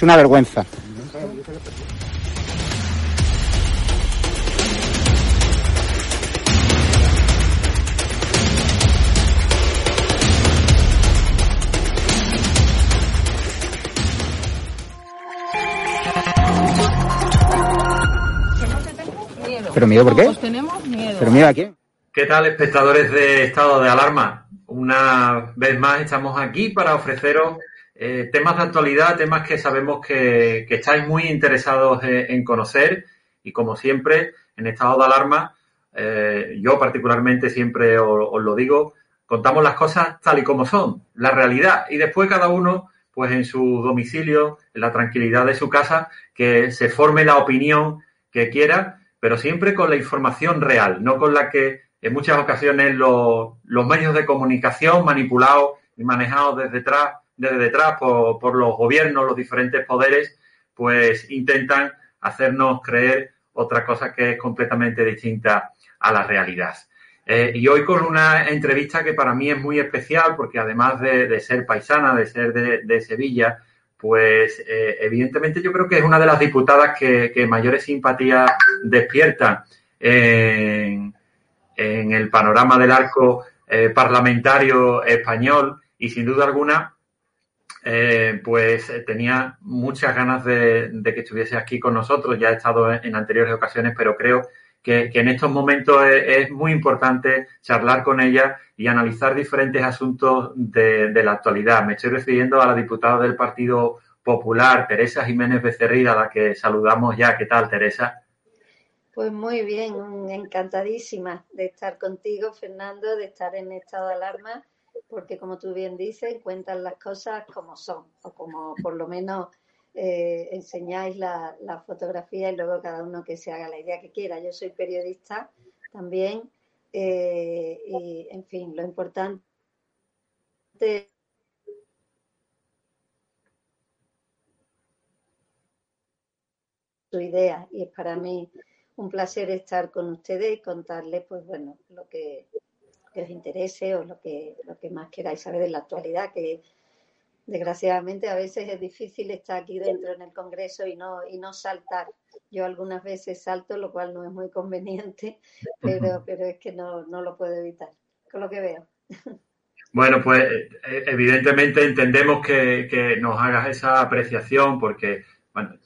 Es una vergüenza. ¿Pero miedo por qué? Pues tenemos miedo. ¿Pero miedo a quién? ¿Qué tal, espectadores de Estado de Alarma? Una vez más estamos aquí para ofreceros eh, temas de actualidad, temas que sabemos que, estáis muy interesados en, conocer. Y como siempre, en Estado de Alarma, eh, yo particularmente siempre os, lo digo, contamos las cosas tal y como son, la realidad, y después cada uno, pues en su domicilio, en la tranquilidad de su casa, que se forme la opinión que quiera, pero siempre con la información real, no con la que en muchas ocasiones los, medios de comunicación manipulados y manejados desde detrás, desde detrás por, los gobiernos, los diferentes poderes, pues intentan hacernos creer otra cosa que es completamente distinta a la realidad. Eh, y hoy con una entrevista que para mí es muy especial, porque además de, ser paisana, de ser de, Sevilla, pues eh, evidentemente yo creo que es una de las diputadas que, que mayores simpatías despierta en, el panorama del arco eh, parlamentario español y sin duda alguna eh, pues eh, tenía muchas ganas de, que estuviese aquí con nosotros. Ya he estado en, anteriores ocasiones, pero creo que, en estos momentos es, muy importante charlar con ella y analizar diferentes asuntos de, de, la actualidad. Me estoy refiriendo a la diputada del Partido Popular, Teresa Jiménez Becerril, a la que saludamos ya. ¿Qué tal, Teresa? Pues muy bien, encantadísima de estar contigo, Fernando, de estar en estado de alarma, porque como tú bien dices, cuentan las cosas como son, o como por lo menos eh, enseñáis la, fotografía y luego cada uno que se haga la idea que quiera. Yo soy periodista también eh, y, en fin, lo importante su idea y es para mí un placer estar con ustedes y contarles, pues bueno, lo que, les interese o lo que, lo que más queráis saber de la actualidad, que desgraciadamente a veces es difícil estar aquí dentro en el Congreso y no, y no saltar Yo algunas veces salto, lo cual no es muy conveniente, pero, pero es que no, no lo puedo evitar, con lo que veo. Bueno, pues eh, evidentemente entendemos que, nos hagas esa apreciación porque, bueno,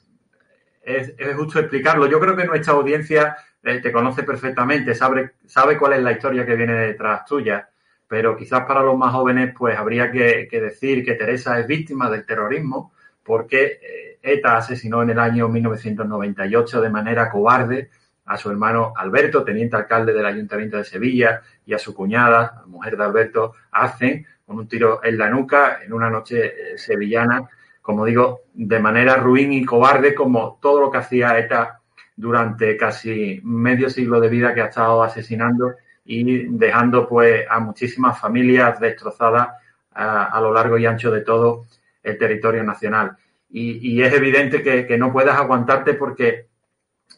es, justo explicarlo. Yo creo que nuestra audiencia eh, te conoce perfectamente, sabe, sabe cuál es la historia que viene detrás tuya, pero quizás para los más jóvenes pues habría que, decir que Teresa es víctima del terrorismo porque eh, ETA asesinó en el año 1998 de manera cobarde a su hermano Alberto, teniente alcalde del Ayuntamiento de Sevilla, y a su cuñada, mujer de Alberto, hacen con un tiro en la nuca en una noche eh, sevillana, como digo, de manera ruin y cobarde, como todo lo que hacía ETA durante casi medio siglo de vida que ha estado asesinando y dejando pues a muchísimas familias destrozadas a, lo largo y ancho de todo el territorio nacional. Y, es evidente que, que no puedes aguantarte porque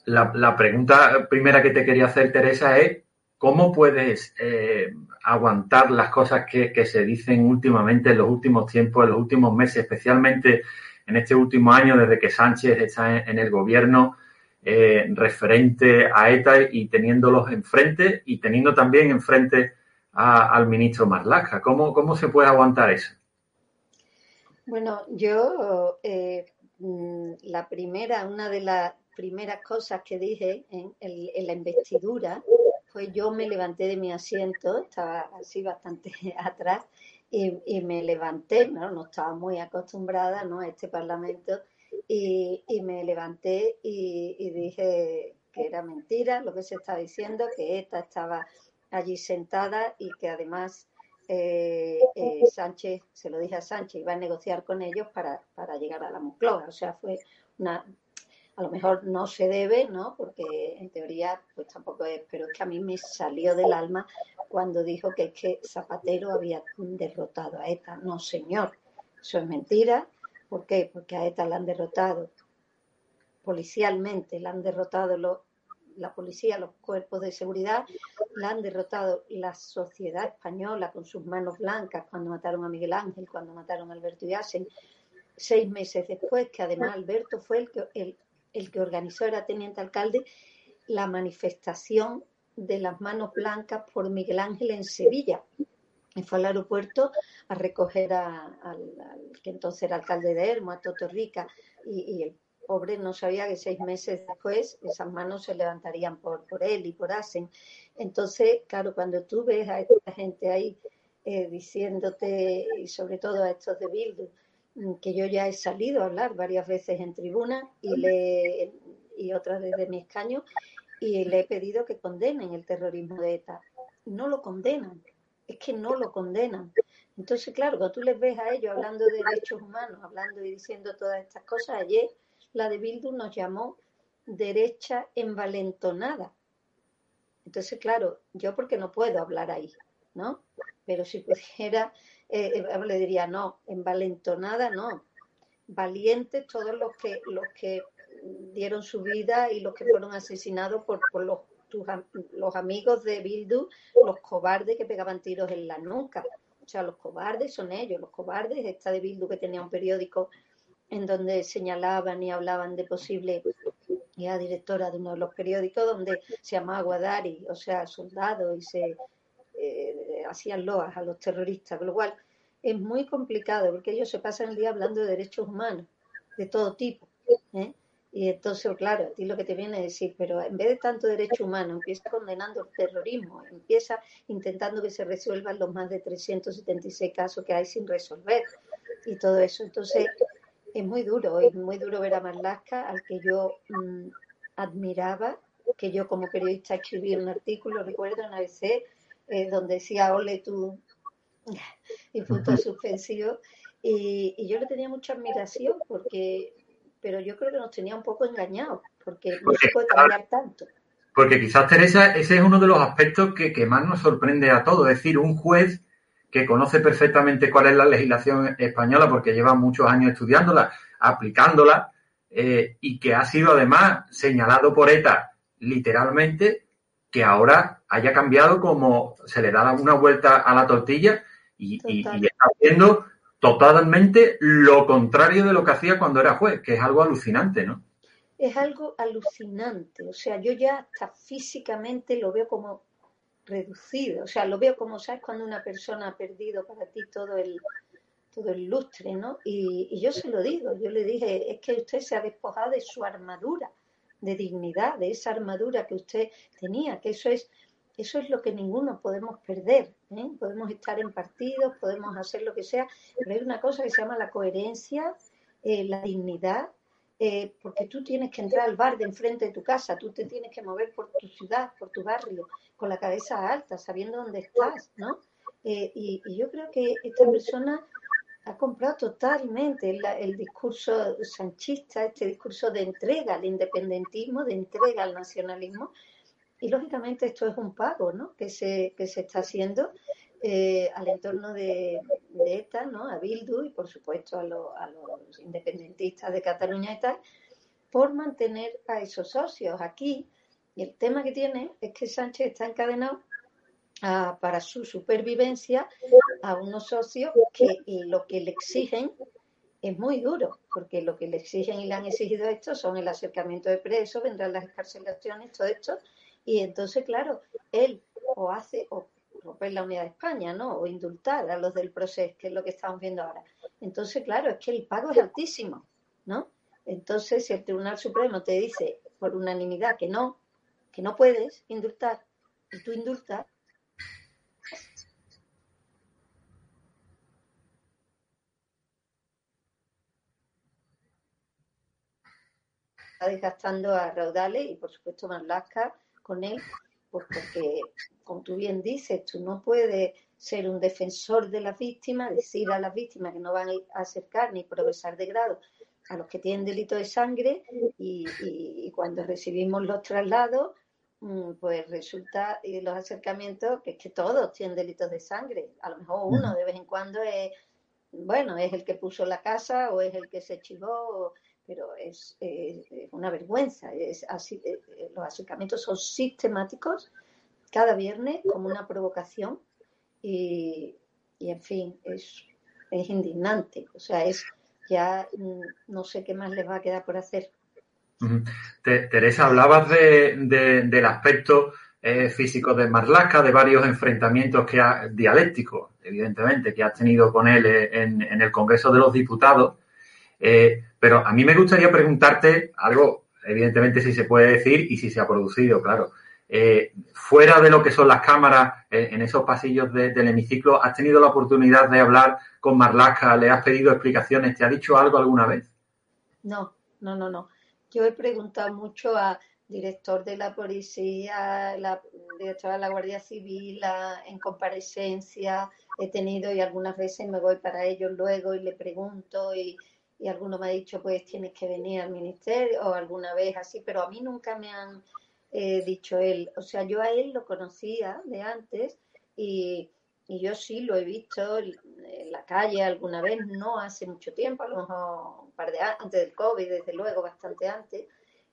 la, pregunta primera que te quería hacer, Teresa, es ¿cómo puedes eh, aguantar las cosas que, se dicen últimamente en los últimos tiempos, en los últimos meses, especialmente en este último año, desde que Sánchez está en, el gobierno, eh, referente a ETA y teniéndolos enfrente y teniendo también enfrente al ministro Marlaska? ¿Cómo, ¿Cómo se puede aguantar eso? Bueno, yo eh, mm, la primera, una de las primeras cosas que dije en, la investidura fue yo me levanté de mi asiento, estaba así bastante atrás, y, me levanté, ¿no? no estaba muy acostumbrada ¿no? a este parlamento, y, me levanté y, dije que era mentira lo que se estaba diciendo, que esta estaba allí sentada y que además eh, eh, Sánchez, se lo dije a Sánchez, iba a negociar con ellos para, para llegar a la Moncloa. O sea, fue una a lo mejor no se debe, ¿no? Porque en teoría, pues tampoco es, pero es que a mí me salió del alma cuando dijo que es que Zapatero había derrotado a ETA. No, señor, eso es mentira. ¿Por qué? Porque a ETA la han derrotado policialmente, la han derrotado la policía, los cuerpos de seguridad, la han derrotado la sociedad española con sus manos blancas cuando mataron a Miguel Ángel, cuando mataron a Alberto Yassen, seis meses después, que además Alberto fue el que, el, el que organizó, era teniente alcalde, la manifestación de las manos blancas por Miguel Ángel en Sevilla. Y fue al aeropuerto a recoger al, que entonces era alcalde de Hermo, a Toto Rica, y, el pobre no sabía que seis meses después esas manos se levantarían por, por él y por Asen. Entonces, claro, cuando tú ves a esta gente ahí eh, diciéndote, y sobre todo a estos de Bildu, Mm, que yo ya he salido a hablar varias veces en tribuna y, le, y otras desde mi escaño y le he pedido que condenen el terrorismo de ETA. No lo condenan, es que no lo condenan. Entonces, claro, cuando tú les ves a ellos hablando de derechos humanos, hablando y diciendo todas estas cosas, ayer la de Bildu nos llamó derecha envalentonada. Entonces, claro, yo porque no puedo hablar ahí, ¿no? Pero si pudiera eh, eh, le diría, no, envalentonada no, valientes todos los que, los que dieron su vida y los que fueron asesinados por, los, los amigos de Bildu, los cobardes que pegaban tiros en la nuca. O sea, los cobardes son ellos, los cobardes, esta de Bildu que tenía un periódico en donde señalaban y hablaban de posible, y era directora de uno de los periódicos donde se llamaba Guadari, o sea, soldado, y se eh, hacían loas a los terroristas, con lo cual es muy complicado porque ellos se pasan el día hablando de derechos humanos, de todo tipo. ¿eh? Y entonces, claro, a ti lo que te viene a decir, pero en vez de tanto derecho humano, empieza condenando el terrorismo, empieza intentando que se resuelvan los más de 376 casos que hay sin resolver y todo eso. Entonces, es muy duro, es muy duro ver a Marlaska, al que yo mm, admiraba, que yo como periodista escribí un artículo, recuerdo en ABC, eh, donde decía, ole tú, y punto suspensivo. Y, y, yo le tenía mucha admiración porque, pero yo creo que nos tenía un poco engañados, porque no se puede cambiar tanto. Porque quizás, Teresa, ese es uno de los aspectos que, que más nos sorprende a todos. Es decir, un juez que conoce perfectamente cuál es la legislación española porque lleva muchos años estudiándola, aplicándola, eh, y que ha sido además señalado por ETA literalmente que ahora haya cambiado como se le da una vuelta a la tortilla y, está haciendo totalmente lo contrario de lo que hacía cuando era juez, que es algo alucinante, ¿no? es algo alucinante. O sea, yo ya hasta físicamente lo veo como reducido. O sea, lo veo como, ¿sabes? Cuando una persona ha perdido para ti todo el, todo el lustre, ¿no? Y, y yo se lo digo, yo le dije, es que usted se ha despojado de su armadura, de dignidad, de esa armadura que usted tenía, que eso es eso es lo que ninguno podemos perder. ¿eh? Podemos estar en partidos, podemos hacer lo que sea, pero hay una cosa que se llama la coherencia, eh, la dignidad, eh, porque tú tienes que entrar al bar de enfrente de tu casa, tú te tienes que mover por tu ciudad, por tu barrio, con la cabeza alta, sabiendo dónde estás, ¿no? Y, yo creo que esta persona ha comprado totalmente el discurso sanchista, este discurso de entrega al independentismo, de entrega al nacionalismo, y lógicamente esto es un pago ¿no? que, se, que se está haciendo eh, al entorno de, ETA, ¿no? a Bildu y por supuesto a, a, los independentistas de Cataluña y tal, por mantener a esos socios aquí. Y el tema que tiene es que Sánchez está encadenado para su supervivencia a unos socios que lo que le exigen es muy duro, porque lo que le exigen y le han exigido esto son el acercamiento de presos, vendrán las escarcelaciones, todo esto, y entonces, claro, él o hace, o romper la unidad de España, ¿no? O indultar a los del proceso, que es lo que estamos viendo ahora. Entonces, claro, es que el pago es altísimo, ¿no? Entonces, si el Tribunal Supremo te dice por unanimidad que no, que no puedes indultar, y tú indultas, está desgastando a Raudales y por supuesto Marlaska con él, pues porque, como tú bien dices, tú no puedes ser un defensor de las víctimas, decir a las víctimas que no van a acercar ni progresar de grado a los que tienen delito de sangre y, cuando recibimos los traslados, mm, pues resulta y los acercamientos que es que todos tienen delitos de sangre. A lo mejor uno de vez en cuando es, bueno, es el que puso la casa o es el que se chivó pero es, una vergüenza. Es así, eh, eh, los acercamientos son sistemáticos cada viernes como una provocación y, en fin, es, es indignante. O sea, es ya mm, no sé qué más les va a quedar por hacer. Teresa, hablabas de, del aspecto eh, físico de Marlaska, de varios enfrentamientos que ha, dialécticos, evidentemente, que has tenido con él en, el Congreso de los Diputados. Pero a mí me gustaría preguntarte algo, evidentemente si se puede decir y si se ha producido, claro. Eh, fuera de lo que son las cámaras eh, en esos pasillos del hemiciclo, ¿has tenido la oportunidad de hablar con Marlaska? ¿Le has pedido explicaciones? ¿Te ha dicho algo alguna vez? No, no, no, no. Yo he preguntado mucho a director de la policía, la directora de la Guardia Civil, en comparecencia he tenido y algunas veces me voy para ellos luego y le pregunto y, y alguno me ha dicho, pues tienes que venir al ministerio o alguna vez así, pero a mí nunca me han eh, dicho él. O sea, yo a él lo conocía de antes y, yo sí lo he visto en la calle alguna vez, no hace mucho tiempo, a lo mejor un par de antes del COVID, desde luego, bastante antes.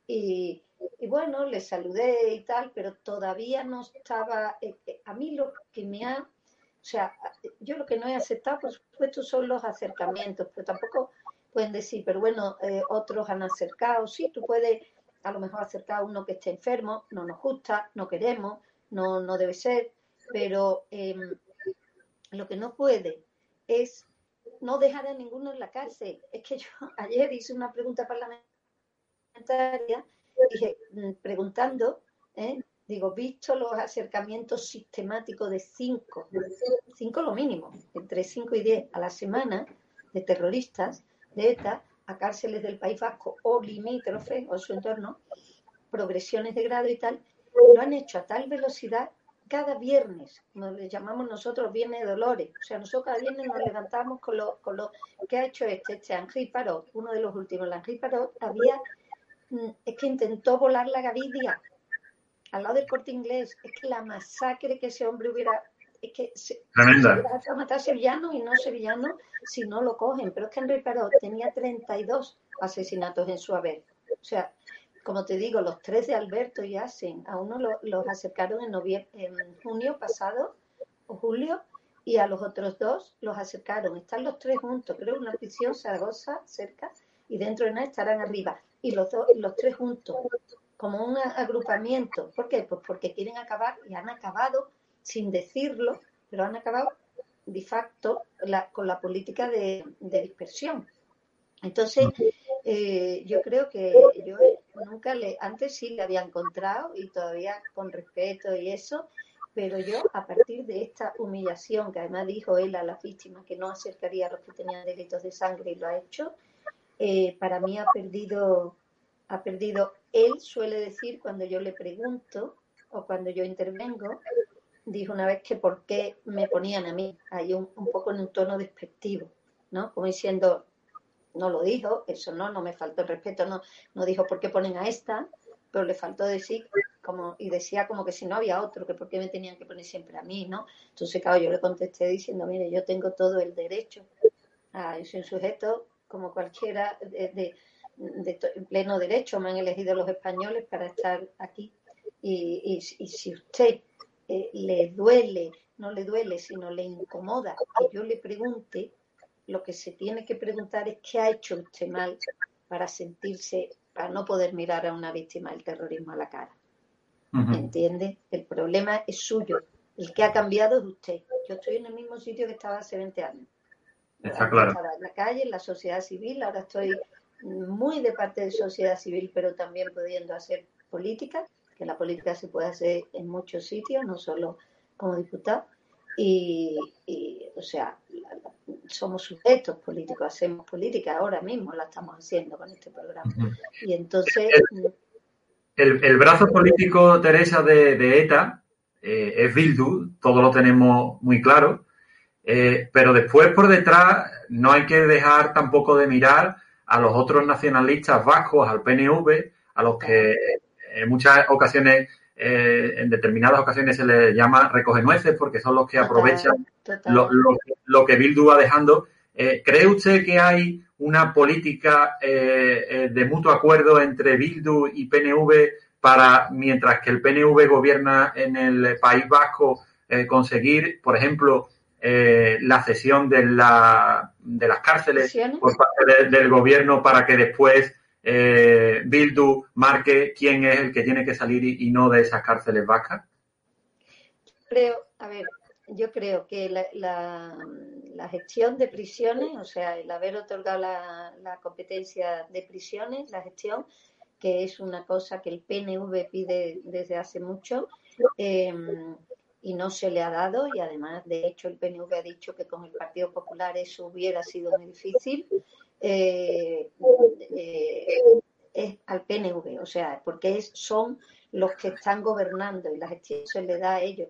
Y, bueno, le saludé y tal, pero todavía no estaba. Eh, eh, a mí lo que me ha. O sea, yo lo que no he aceptado, por supuesto, son los acercamientos, pero tampoco pueden decir, pero bueno, eh, otros han acercado, sí, tú puedes a lo mejor acercar a uno que esté enfermo, no nos gusta, no queremos, no, no debe ser, pero em, lo que no puede es no dejar a ninguno en la cárcel. Es que yo ayer hice una pregunta parlamentaria, mm, preguntando, ¿eh? digo, visto los acercamientos sistemáticos de cinco, cinco lo mínimo, entre cinco y diez a la semana de terroristas, de ETA a cárceles del País Vasco o limítrofe o su entorno, progresiones de grado y tal, lo han hecho a tal velocidad cada viernes, nos le llamamos nosotros Viernes de Dolores, o sea, nosotros cada viernes nos levantamos con lo, con lo que ha hecho este, este Henri Parot, uno de los últimos, el Parot había, mm, es que intentó volar la Gavidia al lado del corte inglés, es que la masacre que ese hombre hubiera es que se, se a matar sevillanos y no sevillanos si no lo cogen. Pero es que Henry Perot tenía 32 asesinatos en su haber. O sea, como te digo, los tres de Alberto y Asen, a uno los acercaron en, en junio pasado o julio y a los otros dos los acercaron. Están los tres juntos, creo, en una prisión Zaragoza cerca, y dentro de nada estarán arriba. Y los, los tres juntos, como un agrupamiento. ¿Por qué? Pues porque quieren acabar y han acabado sin decirlo, pero han acabado de facto con la política de, dispersión. Entonces, eh, yo creo que yo nunca le, antes sí le había encontrado y todavía con respeto y eso, pero yo a partir de esta humillación que además dijo él a la víctima que no acercaría a los que tenían delitos de sangre y lo ha hecho, eh, para mí ha perdido, ha perdido, él suele decir cuando yo le pregunto o cuando yo intervengo, dijo una vez que por qué me ponían a mí, ahí un, poco en un tono despectivo, ¿no? Como diciendo, no lo dijo, eso no, no me faltó el respeto, no, no dijo por qué ponen a esta, pero le faltó decir como, y decía como que si no había otro, que por qué me tenían que poner siempre a mí, ¿no? Entonces, claro, yo le contesté diciendo, mire, yo tengo todo el derecho, a, yo soy un sujeto como cualquiera de, de, pleno derecho, me han elegido los españoles para estar aquí. Y, y si usted eh, le duele, no le duele, sino le incomoda que yo le pregunte, lo que se tiene que preguntar es qué ha hecho usted mal para sentirse, para no poder mirar a una víctima del terrorismo a la cara. ¿Entiende? El problema es suyo. El que ha cambiado es usted. Yo estoy en el mismo sitio que estaba hace 20 años. Está claro. Estaba en la calle, en la sociedad civil, ahora estoy muy de parte de sociedad civil, pero también pudiendo hacer política la política se puede hacer en muchos sitios, no solo como diputado. Y, o sea, somos sujetos políticos, hacemos política, ahora mismo la estamos haciendo con este programa. Y entonces... El, brazo político, Teresa, de, ETA eh, es Bildu, todo lo tenemos muy claro, eh, pero después por detrás no hay que dejar tampoco de mirar a los otros nacionalistas vascos, al PNV, a los que en muchas ocasiones, eh, en determinadas ocasiones se les llama recoge nueces porque son los que aprovechan Lo, que Bildu va dejando. Eh, ¿Cree usted que hay una política eh, de mutuo acuerdo entre Bildu y PNV para, mientras que el PNV gobierna en el País Vasco, conseguir, por ejemplo, la cesión de, la, de las cárceles por parte del gobierno para que después eh, Bildu marque quién es el que tiene que salir y, no de esas cárceles vascas? Creo, a ver, yo creo que la, gestión de prisiones, o sea, el haber otorgado la, competencia de prisiones, la gestión, que es una cosa que el PNV pide desde hace mucho, em, y no se le ha dado, y además, de hecho, el PNV ha dicho que con el Partido Popular eso hubiera sido muy difícil. Eh, eh, es al PNV, o sea, porque es, son los que están gobernando y la gestión se le da a ellos.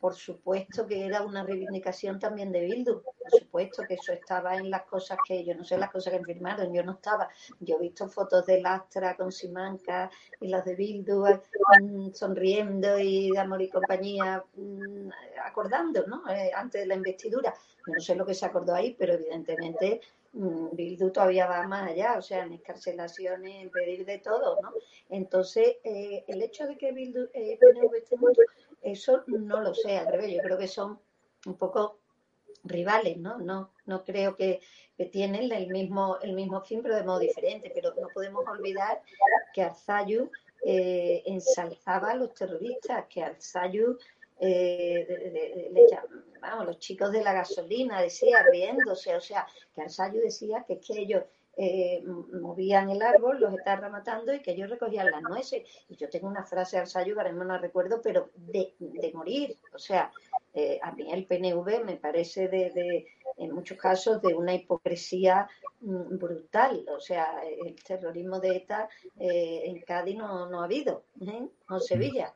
Por supuesto que era una reivindicación también de Bildu, por supuesto que eso estaba en las cosas que yo no sé las cosas que firmaron, yo no estaba. Yo he visto fotos de Lastra con Simanca y las de Bildu mm, sonriendo y de Amor y compañía mm, acordando, ¿no? Eh, antes de la investidura. no sé lo que se acordó ahí, pero evidentemente Bildu todavía va más allá, o sea, en escarcelaciones, en pedir de todo, ¿no? Entonces, eh, el hecho de que Bildu eh, este mundo, eso no lo sé, al revés, yo creo que son un poco rivales, ¿no? No, no creo que, tienen el mismo, el mismo fin, pero de modo diferente, pero no podemos olvidar que Arzayu eh, ensalzaba a los terroristas, que Arzayu eh, vamos, los chicos de la gasolina, decía, riéndose, o sea, que Arsayo decía que es que ellos eh, movían el árbol, los estaban matando y que ellos recogían las nueces. Y yo tengo una frase de Arsayo que ahora no la recuerdo, pero de, morir. O sea, eh, a mí el PNV me parece de, en muchos casos de una hipocresía mm, brutal. O sea, el terrorismo de ETA en Cádiz no, no ha habido, ¿eh? no en Sevilla.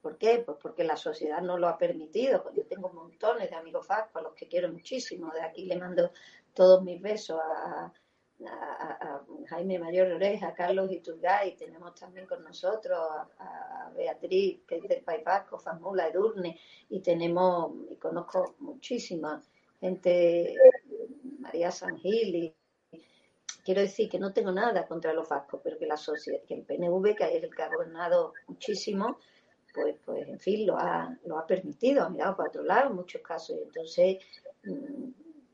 ¿Por qué? Pues porque la sociedad no lo ha permitido. Pues yo tengo montones de amigos FAC, a los que quiero muchísimo. De aquí le mando todos mis besos a, Jaime Mayor Oreja, a Carlos Iturgay, tenemos también con nosotros a, Beatriz, que es del País Vasco, Famula, Edurne, y tenemos, y conozco muchísima gente, María Sangil, y quiero decir que no tengo nada contra los vascos, pero que la sociedad, que el PNV, que es el que ha gobernado muchísimo, pues, pues en fin, lo ha, lo ha permitido, ha mirado para otro lado en muchos casos. Entonces, mm,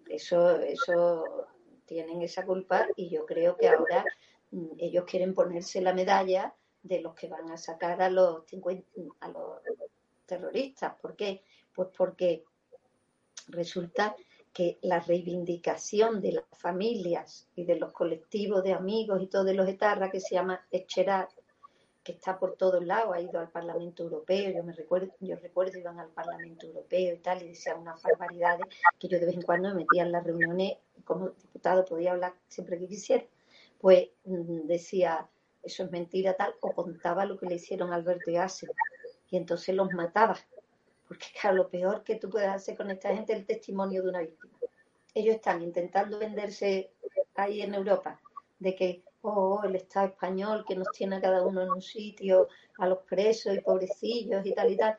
eso, eso tienen esa culpa y yo creo que ahora mm, ellos quieren ponerse la medalla de los que van a sacar a los, a los terroristas. ¿Por qué? Pues porque resulta que la reivindicación de las familias y de los colectivos de amigos y todos los etarras que se llama Echerat, que está por todos lados, ha ido al Parlamento Europeo, yo me recuerdo, yo recuerdo iban al Parlamento Europeo y tal, y decían unas barbaridades que yo de vez en cuando me metía en las reuniones, como diputado podía hablar siempre que quisiera, pues mm, decía, eso es mentira tal, o contaba lo que le hicieron a Alberto y Asen, y entonces los mataba porque claro, lo peor que tú puedes hacer con esta gente es el testimonio de una víctima. Ellos están intentando venderse ahí en Europa de que, oh, el Estado español que nos tiene a cada uno en un sitio, a los presos y pobrecillos y tal y tal.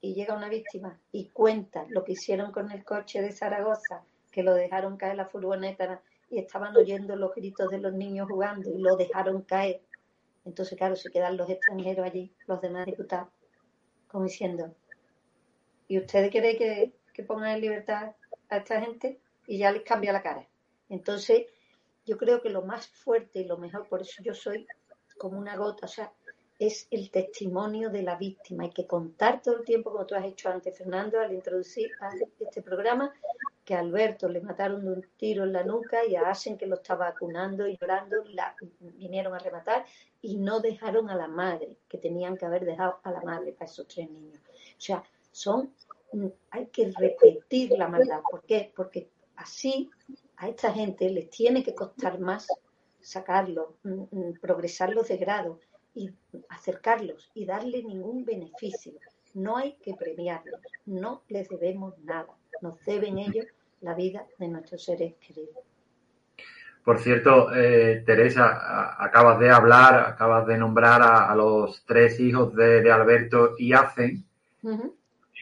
Y llega una víctima y cuenta lo que hicieron con el coche de Zaragoza, que lo dejaron caer la furgoneta y estaban oyendo los gritos de los niños jugando y lo dejaron caer. Entonces, claro, se quedan los extranjeros allí, los demás diputados, como diciendo, ¿Y ustedes quieren que, que pongan en libertad a esta gente? Y ya les cambia la cara. Entonces, yo creo que lo más fuerte y lo mejor, por eso yo soy como una gota, o sea, es el testimonio de la víctima. Hay que contar todo el tiempo, como tú has hecho antes, Fernando, al introducir este programa, que a Alberto le mataron de un tiro en la nuca y a Asen, que lo estaba vacunando y llorando, la vinieron a rematar y no dejaron a la madre, que tenían que haber dejado a la madre para esos tres niños. O sea, son, hay que repetir la maldad. ¿Por qué? Porque así a esta gente les tiene que costar más sacarlos, mm, mm, progresarlos de grado y acercarlos y darle ningún beneficio. No hay que premiarlos, no les debemos nada, nos deben ellos la vida de nuestros seres queridos. Por cierto, eh, Teresa, acabas de hablar, acabas de nombrar a, los tres hijos de, Alberto y Hacen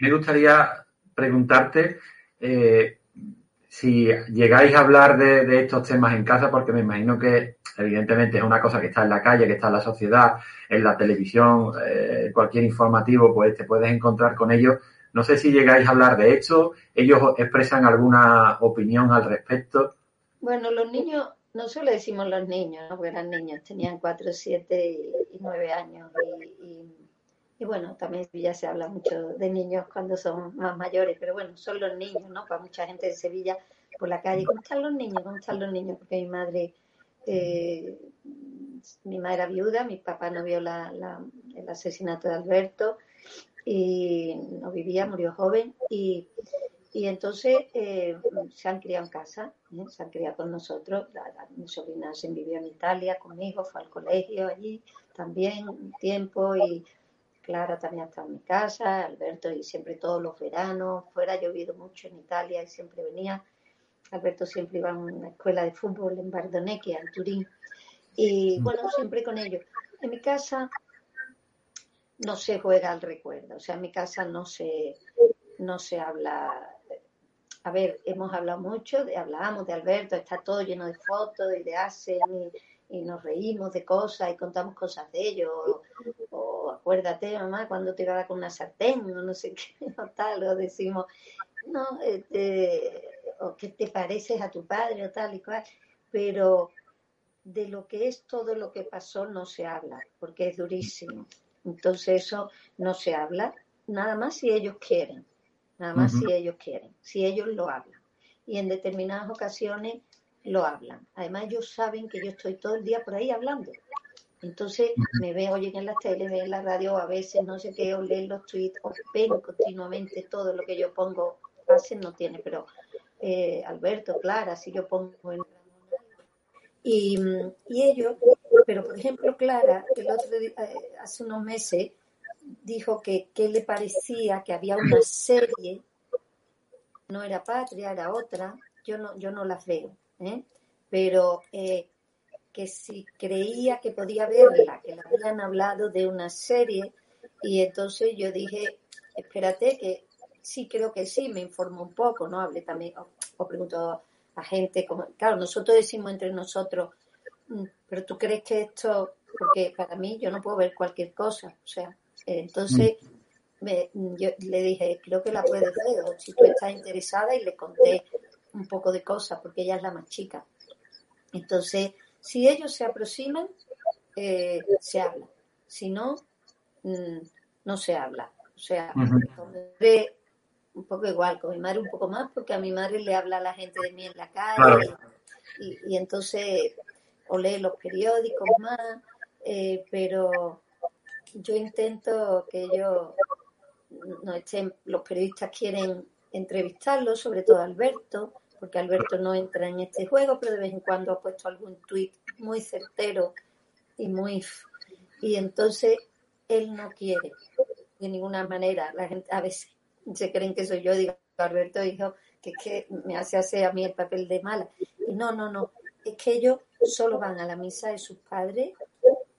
me gustaría preguntarte eh, si llegáis a hablar de, estos temas en casa, porque me imagino que evidentemente es una cosa que está en la calle, que está en la sociedad, en la televisión, eh, cualquier informativo, pues te puedes encontrar con ellos. No sé si llegáis a hablar de esto, ellos expresan alguna opinión al respecto. Bueno, los niños, no solo decimos los niños, ¿no? porque eran niños, tenían cuatro, siete y nueve años y y bueno, también Sevilla se habla mucho de niños cuando son más mayores, pero bueno, son los niños, ¿no? Para mucha gente de Sevilla por la calle, ¿cómo están los niños? ¿Cómo están los niños? Porque mi madre, eh, mi madre era viuda, mi papá no vio la, el asesinato de Alberto y no vivía, murió joven y, y entonces eh, se han criado en casa, ¿eh? se han criado con nosotros. mi sobrina se vivió en Italia conmigo, fue al colegio allí también un tiempo y Clara también está en mi casa, Alberto y siempre todos los veranos, fuera llovido mucho en Italia y siempre venía. Alberto siempre iba a una escuela de fútbol en Bardonecchia, en Turín. Y bueno, siempre con ellos. En mi casa no se juega al recuerdo, o sea, en mi casa no se, no se habla. A ver, hemos hablado mucho, de, hablábamos de Alberto, está todo lleno de fotos y de Asen y, y nos reímos de cosas y contamos cosas de ellos. O, acuérdate, mamá, cuando te iba con una sartén o no sé qué, o tal, o decimos, no, este, o qué te pareces a tu padre o tal y cual. Pero de lo que es todo lo que pasó no se habla, porque es durísimo. Entonces eso no se habla, nada más si ellos quieren, nada más si ellos quieren, si ellos lo hablan. Y en determinadas ocasiones lo hablan. Además, ellos saben que yo estoy todo el día por ahí hablando. Entonces, me ven, oyen en la tele, ven en la radio, a veces no sé qué, o leen los tweets, o ven continuamente todo lo que yo pongo. Hacen, no tiene, pero eh, Alberto, Clara, si yo pongo en. Y, y ellos, pero por ejemplo, Clara, el otro día, eh, hace unos meses, dijo que, que le parecía que había una serie, no era patria, era otra, yo no, yo no las veo ¿eh? pero eh, que si creía que podía verla, que le habían hablado de una serie, y entonces yo dije, espérate, que sí, creo que sí, me informo un poco, ¿no? Hablé también, o, pregunto a gente, como, claro, nosotros decimos entre nosotros, mm, pero tú crees que esto, porque para mí yo no puedo ver cualquier cosa, o sea, entonces me, yo le dije, creo que la puedes ver, o si tú estás interesada, y le conté un poco de cosas porque ella es la más chica. Entonces, si ellos se aproximan, eh, se habla. Si no, mm, no se habla. O sea, un poco igual, con mi madre un poco más, porque a mi madre le habla a la gente de mí en la calle y, entonces o lee los periódicos más, eh, pero yo intento que ellos no estén, los periodistas quieren entrevistarlo, sobre todo Alberto, porque Alberto no entra en este juego, pero de vez en cuando ha puesto algún tuit muy certero y muy... Y entonces él no quiere de ninguna manera. La gente a veces se creen que soy yo, digo, Alberto dijo que es que me hace hacer a mí el papel de mala. Y no, no, no. Es que ellos solo van a la misa de sus padres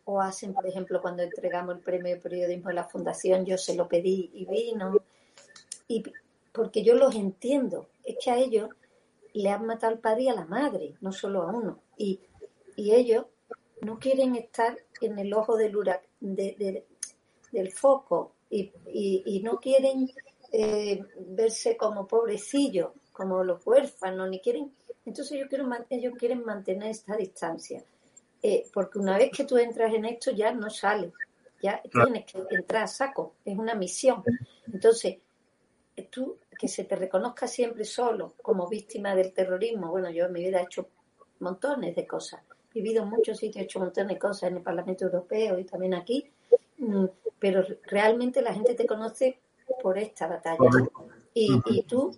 o hacen, por ejemplo, cuando entregamos el premio de periodismo de la fundación, yo se lo pedí y vino. Y porque yo los entiendo. Es que a ellos le han matado al padre y a la madre, no solo a uno. Y, ellos no quieren estar en el ojo del del foco y, y, no quieren eh, verse como pobrecillos, como los huérfanos, ni quieren. Entonces yo quiero, ellos quieren mantener esta distancia. Eh, porque una vez que tú entras en esto ya no sales, ya tienes que entrar a saco, es una misión. Entonces, tú que se te reconozca siempre solo como víctima del terrorismo. Bueno, yo en mi vida he hecho montones de cosas. He vivido en muchos sitios, he hecho montones de cosas en el Parlamento Europeo y también aquí. Mm, pero realmente la gente te conoce por esta batalla. Y, y tú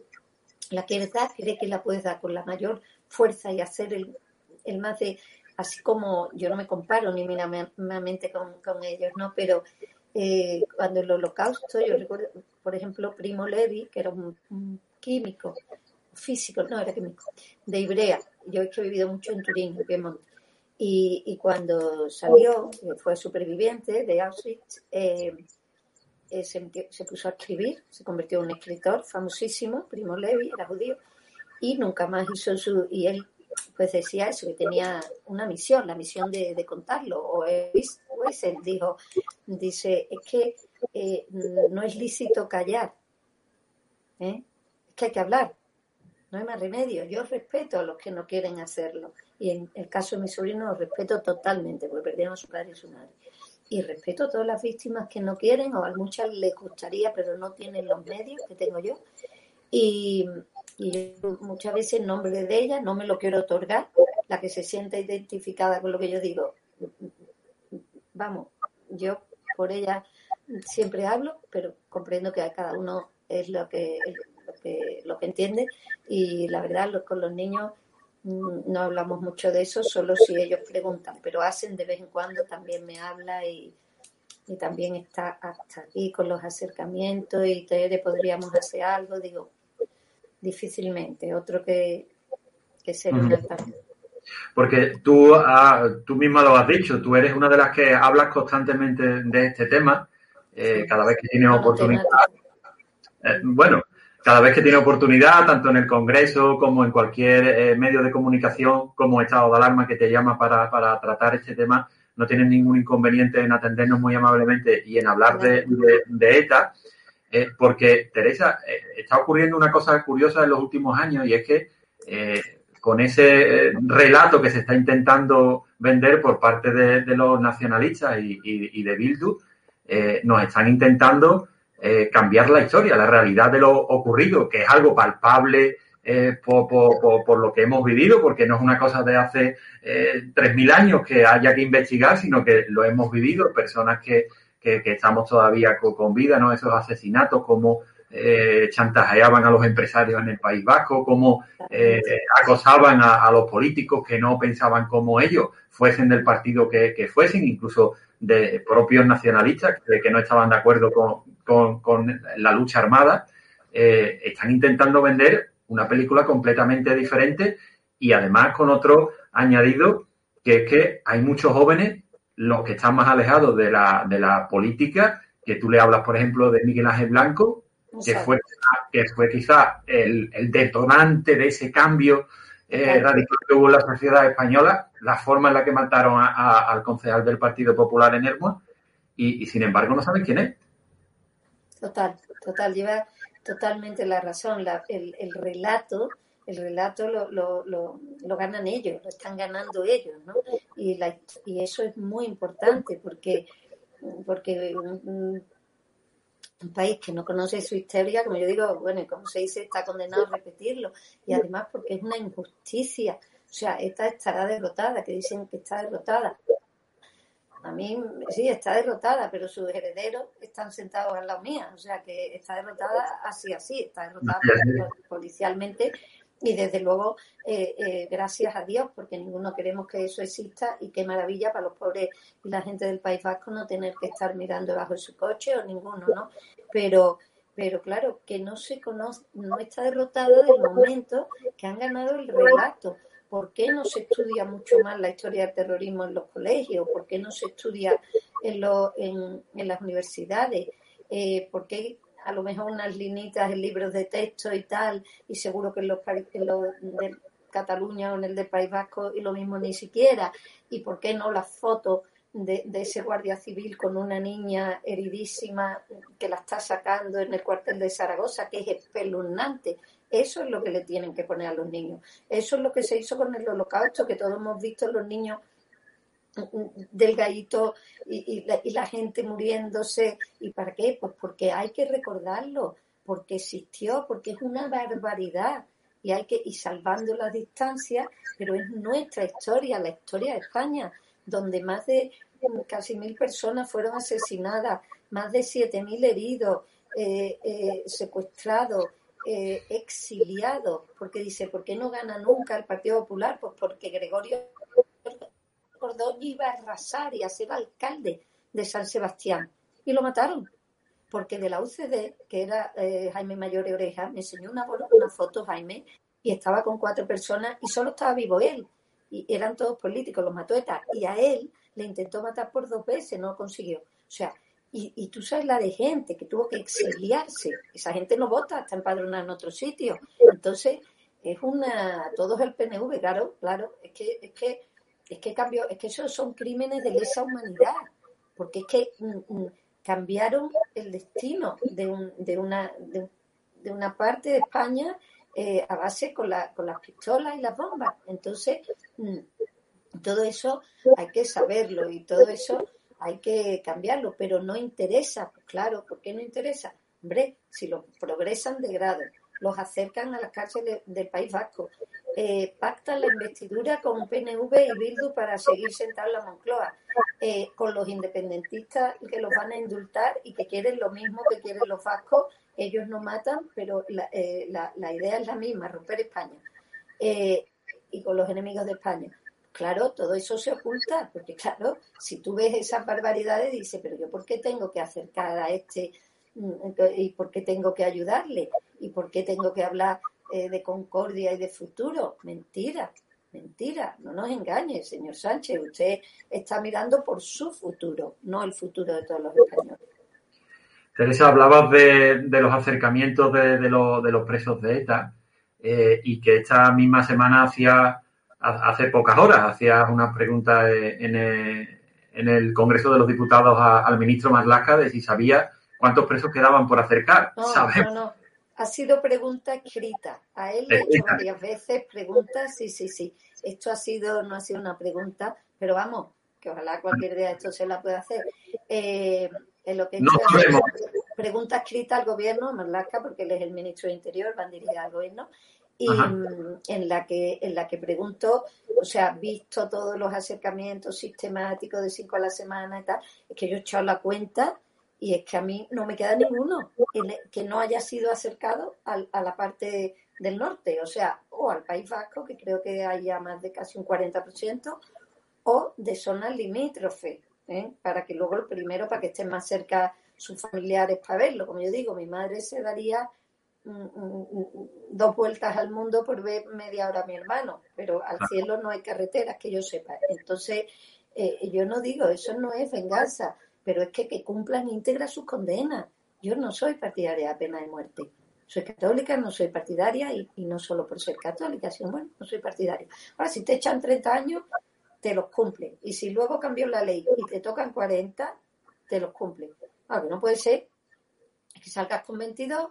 la quieres dar, crees que la puedes dar con la mayor fuerza y hacer el, el más de. Así como yo no me comparo ni minimamente con, con ellos, ¿no? Pero eh, cuando el holocausto, yo recuerdo, por ejemplo, Primo Levi, que era un, químico, físico, no era químico, de Ibrea. Yo he vivido mucho en Turín, en Piemonte. Y, cuando salió, fue superviviente de Auschwitz, eh, eh, se, se, puso a escribir, se convirtió en un escritor famosísimo, Primo Levi, era judío, y nunca más hizo su... Y él pues decía eso, que tenía una misión, la misión de, contarlo. O es, él dijo, dice, es que eh, no es lícito callar, ¿eh? es que hay que hablar, no hay más remedio. Yo respeto a los que no quieren hacerlo. Y en el caso de mi sobrino lo respeto totalmente, porque perdieron a su padre y su madre. Y respeto a todas las víctimas que no quieren, o a muchas les gustaría, pero no tienen los medios que tengo yo. Y, y muchas veces en nombre de ella no me lo quiero otorgar, la que se sienta identificada con lo que yo digo. Vamos, yo por ella siempre hablo, pero comprendo que a cada uno es lo que, lo que, lo que entiende. Y la verdad con los niños mm, no hablamos mucho de eso, solo si ellos preguntan, pero hacen de vez en cuando, también me habla y, y también está hasta aquí con los acercamientos y te podríamos hacer algo, digo, difícilmente, otro que, que ser una Porque tú, ah, tú misma lo has dicho, tú eres una de las que hablas constantemente de este tema, eh, cada vez que tienes oportunidad. Eh, bueno, cada vez que tiene oportunidad, tanto en el Congreso como en cualquier eh, medio de comunicación, como estado de alarma que te llama para, para, tratar este tema, no tienes ningún inconveniente en atendernos muy amablemente y en hablar de, de ETA. Eh, porque, Teresa, eh, está ocurriendo una cosa curiosa en los últimos años y es que con ese relato que se está intentando vender por parte de, los nacionalistas y, de Bildu, nos están intentando cambiar la historia, la realidad de lo ocurrido, que es algo palpable por, lo que hemos vivido, porque no es una cosa de hace 3.000 años que haya que investigar, sino que lo hemos vivido, personas que que, estamos todavía con, vida, ¿no? Esos asesinatos, como eh, chantajeaban a los empresarios en el País Vasco, como eh, acosaban a, los políticos que no pensaban como ellos, fuesen del partido que, fuesen, incluso de propios nacionalistas que, no estaban de acuerdo con, la lucha armada, eh, están intentando vender una película completamente diferente y además con otro añadido, que es que hay muchos jóvenes los que están más alejados de la, de la política, que tú le hablas, por ejemplo, de Miguel Ángel Blanco, que fue, que fue quizá el, detonante de ese cambio eh, radical que hubo en la sociedad española, la forma en la que mataron al concejal del Partido Popular en Hermoa, y, sin embargo no saben quién es. Total, total, lleva totalmente la razón. el, el, relato el relato lo, lo, lo, ganan ellos, lo están ganando ellos, ¿no? Y, la, y eso es muy importante porque, porque un, país que no conoce su historia, como yo digo, bueno, como se dice, está condenado a repetirlo. Y además porque es una injusticia. O sea, esta estará derrotada, que dicen que está derrotada. A mí sí, está derrotada, pero sus herederos están sentados al lado mía. O sea, que está derrotada así, así, está derrotada policialmente y desde luego, eh, eh, gracias a Dios, porque ninguno queremos que eso exista y qué maravilla para los pobres y la gente del País Vasco no tener que estar mirando debajo de su coche o ninguno, ¿no? Pero, pero claro, que no se conoce, no está derrotado del momento que han ganado el relato. ¿Por qué no se estudia mucho más la historia del terrorismo en los colegios? ¿Por qué no se estudia en, en, en las universidades? Eh, ¿Por qué a lo mejor unas linitas en libros de texto y tal, y seguro que en los, de Cataluña o en el de País Vasco y lo mismo ni siquiera. ¿Y por qué no las fotos de, ese guardia civil con una niña heridísima que la está sacando en el cuartel de Zaragoza, que es espeluznante? Eso es lo que le tienen que poner a los niños. Eso es lo que se hizo con el holocausto, que todos hemos visto los niños delgadito y, y, la, gente muriéndose. ¿Y para qué? Pues porque hay que recordarlo, porque existió, porque es una barbaridad y hay que ir salvando las distancias, pero es nuestra historia, la historia de España, donde más de casi mil personas fueron asesinadas, más de siete mil heridos, eh, eh, secuestrados, eh, exiliados, porque dice, ¿por qué no gana nunca el Partido Popular? Pues porque Gregorio Iba a arrasar y a ser alcalde de San Sebastián. Y lo mataron. Porque de la UCD, que era eh, Jaime Mayor y Oreja, me enseñó una, una foto, Jaime, y estaba con cuatro personas y solo estaba vivo él. Y eran todos políticos, los mató ETA. Y a él le intentó matar por dos veces, no consiguió. O sea, y, tú sabes la de gente que tuvo que exiliarse. Esa gente no vota, está empadronada en otro sitio. Entonces, es una. Todos el PNV, claro, claro. Es que, es que es que cambió, es que esos son crímenes de lesa humanidad, porque es que mm, mm, cambiaron el destino de, un, de, una, de, una parte de España eh, a base con, la, con las pistolas y las bombas. Entonces, mm, todo eso hay que saberlo y todo eso hay que cambiarlo, pero no interesa, claro, ¿por qué no interesa? Hombre, si lo progresan de grado, los acercan a las cárceles del País Vasco, eh, pactan la investidura con PNV y Bildu para seguir sentado en la Moncloa, eh, con los independentistas que los van a indultar y que quieren lo mismo que quieren los vascos. Ellos no matan, pero la, eh, la, idea es la misma, romper España. Eh, y con los enemigos de España. Claro, todo eso se oculta, porque claro, si tú ves esas barbaridades, dices, pero yo por qué tengo que acercar a este mm, y por qué tengo que ayudarle y por qué tengo que hablar eh, de concordia y de futuro. Mentira, mentira, no nos engañe, señor Sánchez. Usted está mirando por su futuro, no el futuro de todos los españoles. Teresa, hablabas de, los acercamientos de, los presos de ETA eh, y que esta misma semana hacía, hace pocas horas, hacía una pregunta en el, Congreso de los Diputados al ministro Marlaska de si sabía cuántos presos quedaban por acercar. No, no, ha sido pregunta escrita. A él le he hecho varias veces preguntas, sí, sí, sí. Esto ha sido, no ha sido una pregunta, pero vamos, que ojalá cualquier día esto se la pueda hacer. Eh, en lo que he hecho pregunta escrita al gobierno, Marlaska, porque él es el ministro de Interior, van dirigida al gobierno, y en la que en la que pregunto, o sea, visto todos los acercamientos sistemáticos de cinco a la semana y tal, es que yo he echado la cuenta y es que a mí no me queda ninguno que no haya sido acercado a la parte del norte, o sea, o al País Vasco, que creo que haya más de casi un 40%, o de zonas limítrofes, ¿eh? para que luego el primero, para que estén más cerca sus familiares para verlo. Como yo digo, mi madre se daría dos vueltas al mundo por ver media hora a mi hermano, pero al cielo no hay carreteras que yo sepa. Entonces, eh, yo no digo, eso no es venganza pero es que que cumplan íntegra sus condenas. Yo no soy partidaria de pena de muerte. Soy católica, no soy partidaria y, no solo por ser católica, sino bueno, no soy partidaria. Ahora, si te echan 30 años, te los cumplen. Y si luego cambió la ley y te tocan 40, te los cumplen. Ahora, no puede ser que salgas con 22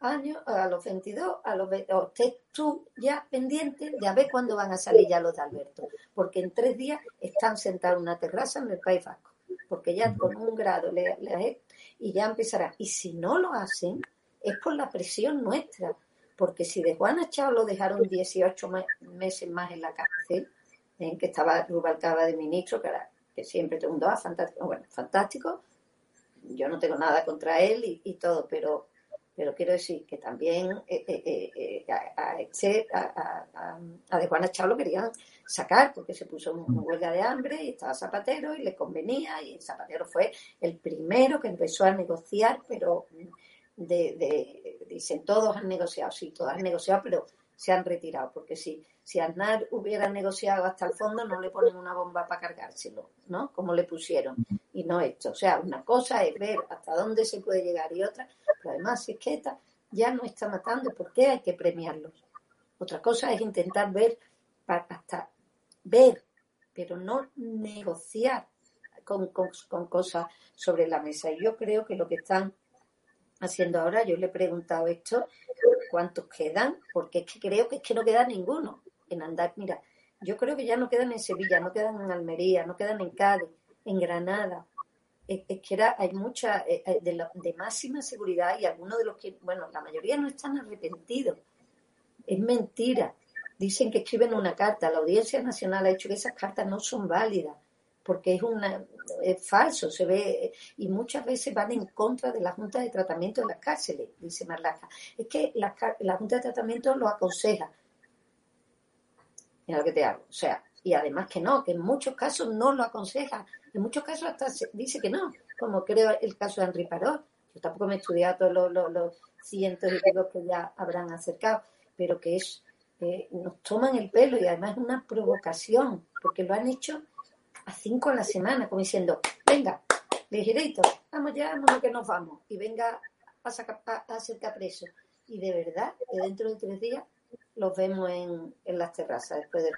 años, a los 22, a los estés tú ya pendiente de a ver cuándo van a salir ya los de Alberto, porque en tres días están sentados en una terraza en el País Vasco, porque ya con un grado le, le, y ya empezará. Y si no lo hacen, es por la presión nuestra, porque si de Juana Chao lo dejaron 18 meses más en la cárcel, en que estaba Rubalcaba de ministro, que, que siempre todo el mundo, ah, fantástico, bueno, fantástico, yo no tengo nada contra él y, todo, pero pero quiero decir que también eh, eh, eh, a, a, de Juana Chao lo querían sacar porque se puso en huelga de hambre y estaba Zapatero y le convenía y Zapatero fue el primero que empezó a negociar, pero de, dicen todos han negociado, sí, todos han negociado, pero se han retirado, porque si, si Aznar hubiera negociado hasta el fondo, no le ponen una bomba para cargárselo, ¿no? Como le pusieron, y no esto. O sea, una cosa es ver hasta dónde se puede llegar y otra, pero además si es que esta ya no está matando, ¿por qué hay que premiarlos? Otra cosa es intentar ver, hasta ver, pero no negociar con, con, con cosas sobre la mesa. Y yo creo que lo que están haciendo ahora, yo le he preguntado esto, ¿cuántos quedan? Porque es que creo que es que no queda ninguno en andar. Mira, yo creo que ya no quedan en Sevilla, no quedan en Almería, no quedan en Cádiz, en Granada. Es, que hay mucha eh, eh, de, de, máxima seguridad y algunos de los que, bueno, la mayoría no están arrepentidos. Es mentira. Dicen que escriben una carta. La Audiencia Nacional ha dicho que esas cartas no son válidas porque es, una, es falso, se ve, y muchas veces van en contra de la Junta de Tratamiento de las cárceles, dice Marlaca. Es que la Junta de Tratamiento lo aconseja. Mira lo que te hago. O sea, y además que no, que en muchos casos no lo aconseja. En muchos casos hasta dice que no, como creo el caso de Henri Parot. Yo tampoco me he estudiado todos los, los, cientos de tipos que ya habrán acercado, pero que es, eh, nos toman el pelo y además es una provocación, porque lo han hecho a cinco a la semana, como diciendo, venga, ligerito, vamos ya, vámonos que nos vamos, y venga a, sacar, a, ser preso. Y de verdad, que dentro de tres días los vemos en, en las terrazas después de...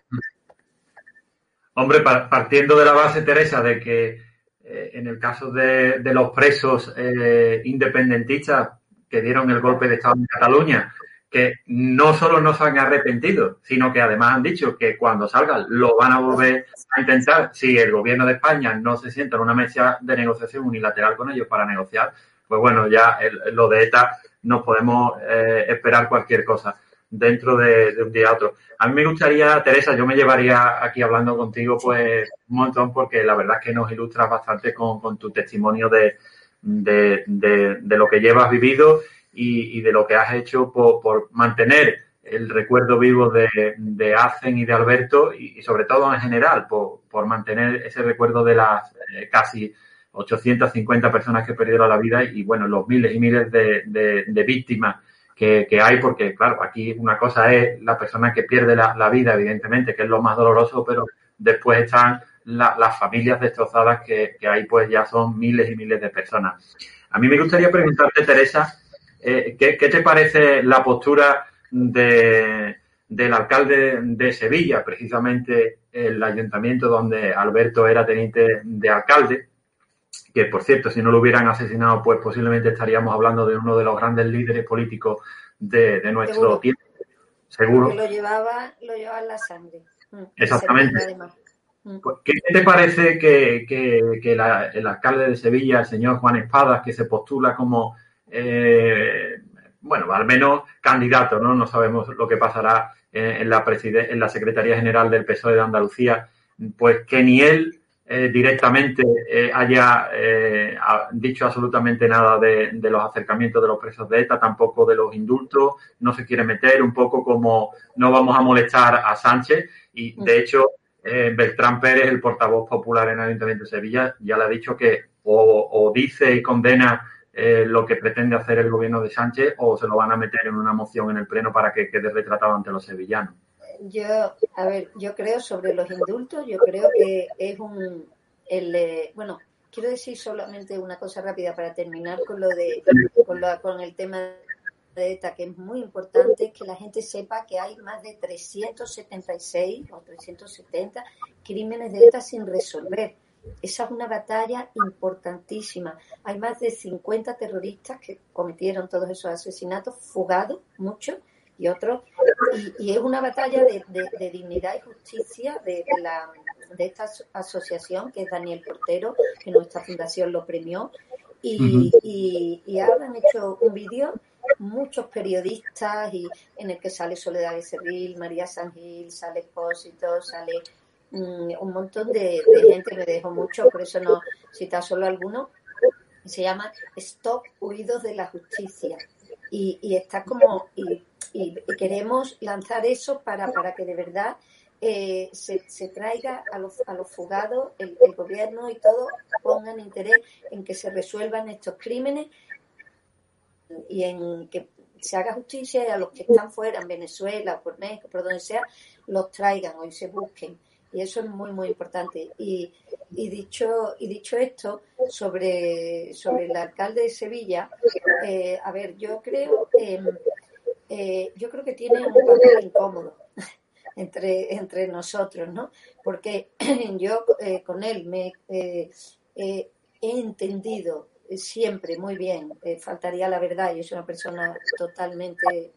Hombre, partiendo de la base, Teresa, de que eh, en el caso de, los presos eh, independentistas que dieron el golpe de Estado en Cataluña, que no solo no se han arrepentido, sino que además han dicho que cuando salgan lo van a volver a intentar. Si el gobierno de España no se sienta en una mesa de negociación unilateral con ellos para negociar, pues bueno, ya lo de ETA nos podemos eh, esperar cualquier cosa dentro de, un día a otro. A mí me gustaría, Teresa, yo me llevaría aquí hablando contigo pues un montón porque la verdad es que nos ilustras bastante con, tu testimonio de, de, de lo que llevas vivido y, de lo que has hecho por, mantener el recuerdo vivo de, de Hacen y de Alberto y, sobre todo en general por, por mantener ese recuerdo de las eh, casi 850 personas que perdieron la vida y bueno, los miles y miles de, de, víctimas que, hay, porque claro, aquí una cosa es la persona que pierde la, vida, evidentemente, que es lo más doloroso, pero después están las familias destrozadas que, que ahí pues ya son miles y miles de personas. A mí me gustaría preguntarte, Teresa, eh, ¿qué, te parece la postura de, del alcalde de Sevilla, precisamente el ayuntamiento donde Alberto era teniente de alcalde? Que por cierto, si no lo hubieran asesinado, pues posiblemente estaríamos hablando de uno de los grandes líderes políticos de, nuestro tiempo. Seguro. lo llevaba, lo llevaba en la sangre. Mm, Exactamente. Mm. Pues, ¿Qué te parece que, el alcalde de Sevilla, el señor Juan Espadas, que se postula como eh, bueno, al menos candidato, ¿no? No sabemos lo que pasará en, la, en la Secretaría General del PSOE de Andalucía, pues que ni él eh, directamente eh, haya dicho absolutamente nada de, los acercamientos de los presos de ETA, tampoco de los indultos, no se quiere meter, un poco como no vamos a molestar a Sánchez y de hecho Beltrán Pérez, el portavoz popular en el Ayuntamiento de Sevilla, ya le ha dicho que o dice y condena eh, lo que pretende hacer el gobierno de Sánchez o se lo van a meter en una moción en el Pleno para que quede retratado ante los sevillanos? Yo, a ver, yo creo sobre los indultos, yo creo que es un, bueno, quiero decir solamente una cosa rápida para terminar con lo de, con, con el tema de ETA, que es muy importante que la gente sepa que hay más de 376 o 370 crímenes de ETA sin resolver esa es una batalla importantísima. Hay más de 50 terroristas que cometieron todos esos asesinatos, fugados, muchos, y otros. Y, es una batalla de, dignidad y justicia de, la, de esta asociación, que es Daniel Portero, que nuestra fundación lo premió. Y, y, ahora han hecho un vídeo muchos periodistas y en el que sale Soledad Becerril, María Sangil, sale Expósito, sale mm, un montón de, gente, me dejo mucho, por eso no cita solo alguno. Se llama Stop Huidos de la Justicia. Y, y está como, y, queremos lanzar eso para, para que de verdad eh, se, traiga a los, a los fugados, el, gobierno y todo pongan interés en que se resuelvan estos crímenes y en que se haga justicia y a los que están fuera, en Venezuela, por México, por donde sea, los traigan o se busquen. Y eso es muy, muy importante. Y, y dicho, y dicho esto, sobre, sobre el alcalde de Sevilla, eh, a ver, yo creo, eh, yo creo que tiene un papel incómodo entre, entre nosotros, ¿no? Porque yo eh, con él me he entendido siempre muy bien, faltaría la verdad, yo soy una persona totalmente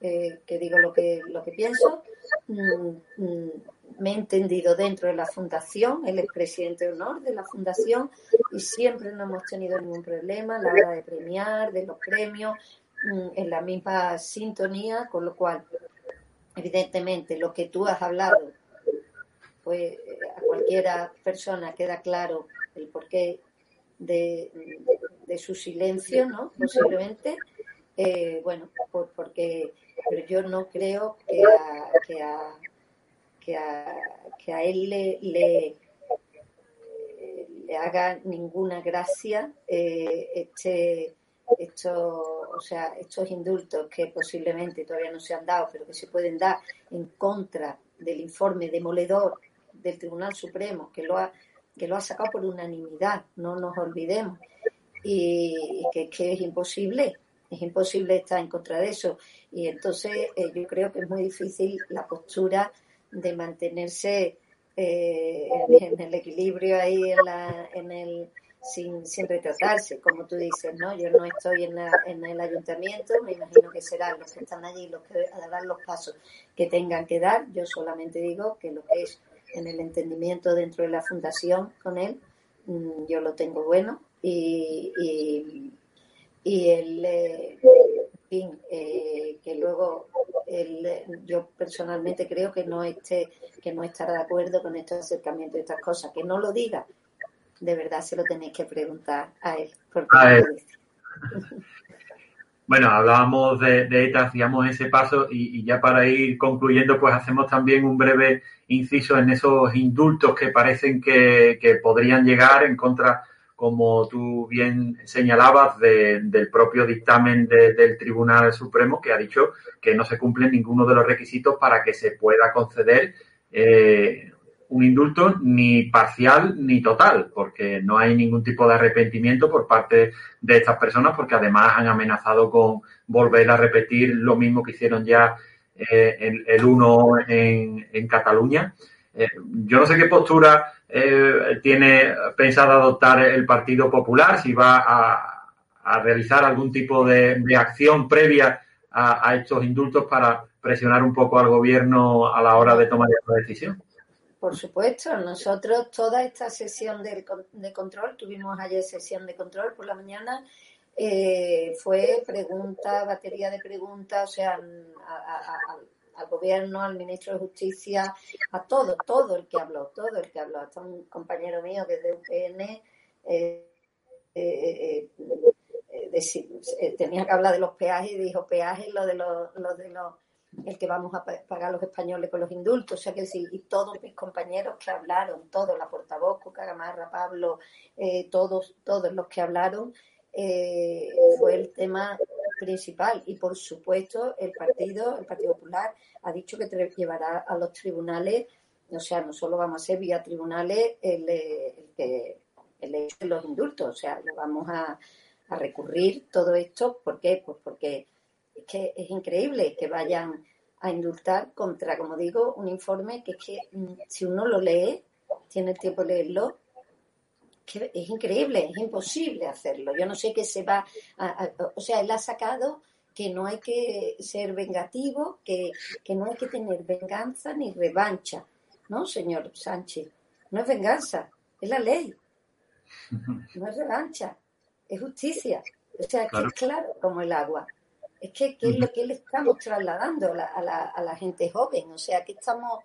que digo lo que, lo que pienso. Mm, mm, me he entendido dentro de la fundación, él es presidente de honor de la fundación y siempre no hemos tenido ningún problema a la hora de premiar, de los premios, mm, en la misma sintonía, con lo cual, evidentemente, lo que tú has hablado, pues eh, a cualquiera persona queda claro el por qué de, su silencio, ¿no? Posiblemente. Eh, bueno, porque pero yo no creo que a, que a, que a, que a él le, le, le, haga ninguna gracia eh, este, esto, o sea, estos indultos que posiblemente todavía no se han dado, pero que se pueden dar en contra del informe demoledor del Tribunal Supremo, que lo ha que lo ha sacado por unanimidad, no nos olvidemos, y, que, es imposible, es imposible estar en contra de eso. Y entonces eh, yo creo que es muy difícil la postura de mantenerse eh, en, el equilibrio ahí en, la, en el sin, sin retratarse, como tú dices, ¿no? Yo no estoy en, en el ayuntamiento, me imagino que serán los que están allí los que darán los pasos que tengan que dar. Yo solamente digo que lo que es en el entendimiento dentro de la fundación con él, mm, yo lo tengo bueno y, y, y él, eh, eh, que luego él, yo personalmente creo que no esté, que no estará de acuerdo con estos acercamientos y estas cosas, que no lo diga, de verdad se lo tenéis que preguntar a él. Porque a él. Bueno, hablábamos de, de ETA, hacíamos ese paso y, ya para ir concluyendo, pues hacemos también un breve inciso en esos indultos que parecen que, podrían llegar en contra, como tú bien señalabas, del propio dictamen del Tribunal Supremo que ha dicho que no se cumplen ninguno de los requisitos para que se pueda conceder eh, un indulto ni parcial ni total, porque no hay ningún tipo de arrepentimiento por parte de estas personas, porque además han amenazado con volver a repetir lo mismo que hicieron ya eh, el, uno en, en Cataluña. Eh, yo no sé qué postura eh, tiene pensado adoptar el Partido Popular, si va a, realizar algún tipo de, acción previa a, a estos indultos para presionar un poco al gobierno a la hora de tomar esta decisión. Por supuesto, nosotros toda esta sesión de, control, tuvimos ayer sesión de control por la mañana, eh, fue pregunta, batería de preguntas, o sea, al gobierno, al ministro de Justicia, a todo, todo el que habló, todo el que habló, hasta un compañero mío que es de UPN, eh, eh, tenía que hablar de los peajes y dijo peajes lo de los, lo de los el que vamos a pagar los españoles con los indultos, o sea que sí, y todos mis compañeros que hablaron, todos, la portavoz, Cagamarra, Pablo, eh, todos, todos los que hablaron, eh, fue el tema principal. Y por supuesto, el partido, el Partido Popular, ha dicho que llevará a los tribunales, o sea, no solo vamos a ser vía tribunales el, el, el hecho de los indultos, o sea, lo vamos a, a recurrir todo esto, ¿por qué? Pues porque es que es increíble que vayan a indultar contra, como digo, un informe que es que mm, si uno lo lee, tiene el tiempo de leerlo, que es increíble, es imposible hacerlo. Yo no sé qué se va a, o sea, él ha sacado que no hay que ser vengativo, que, que no hay que tener venganza ni revancha, ¿no, señor Sánchez? No es venganza, es la ley. No es revancha, es justicia. O sea, es que es claro como el agua. Es que, es lo que le estamos trasladando a la, a la, gente joven. O sea, que estamos,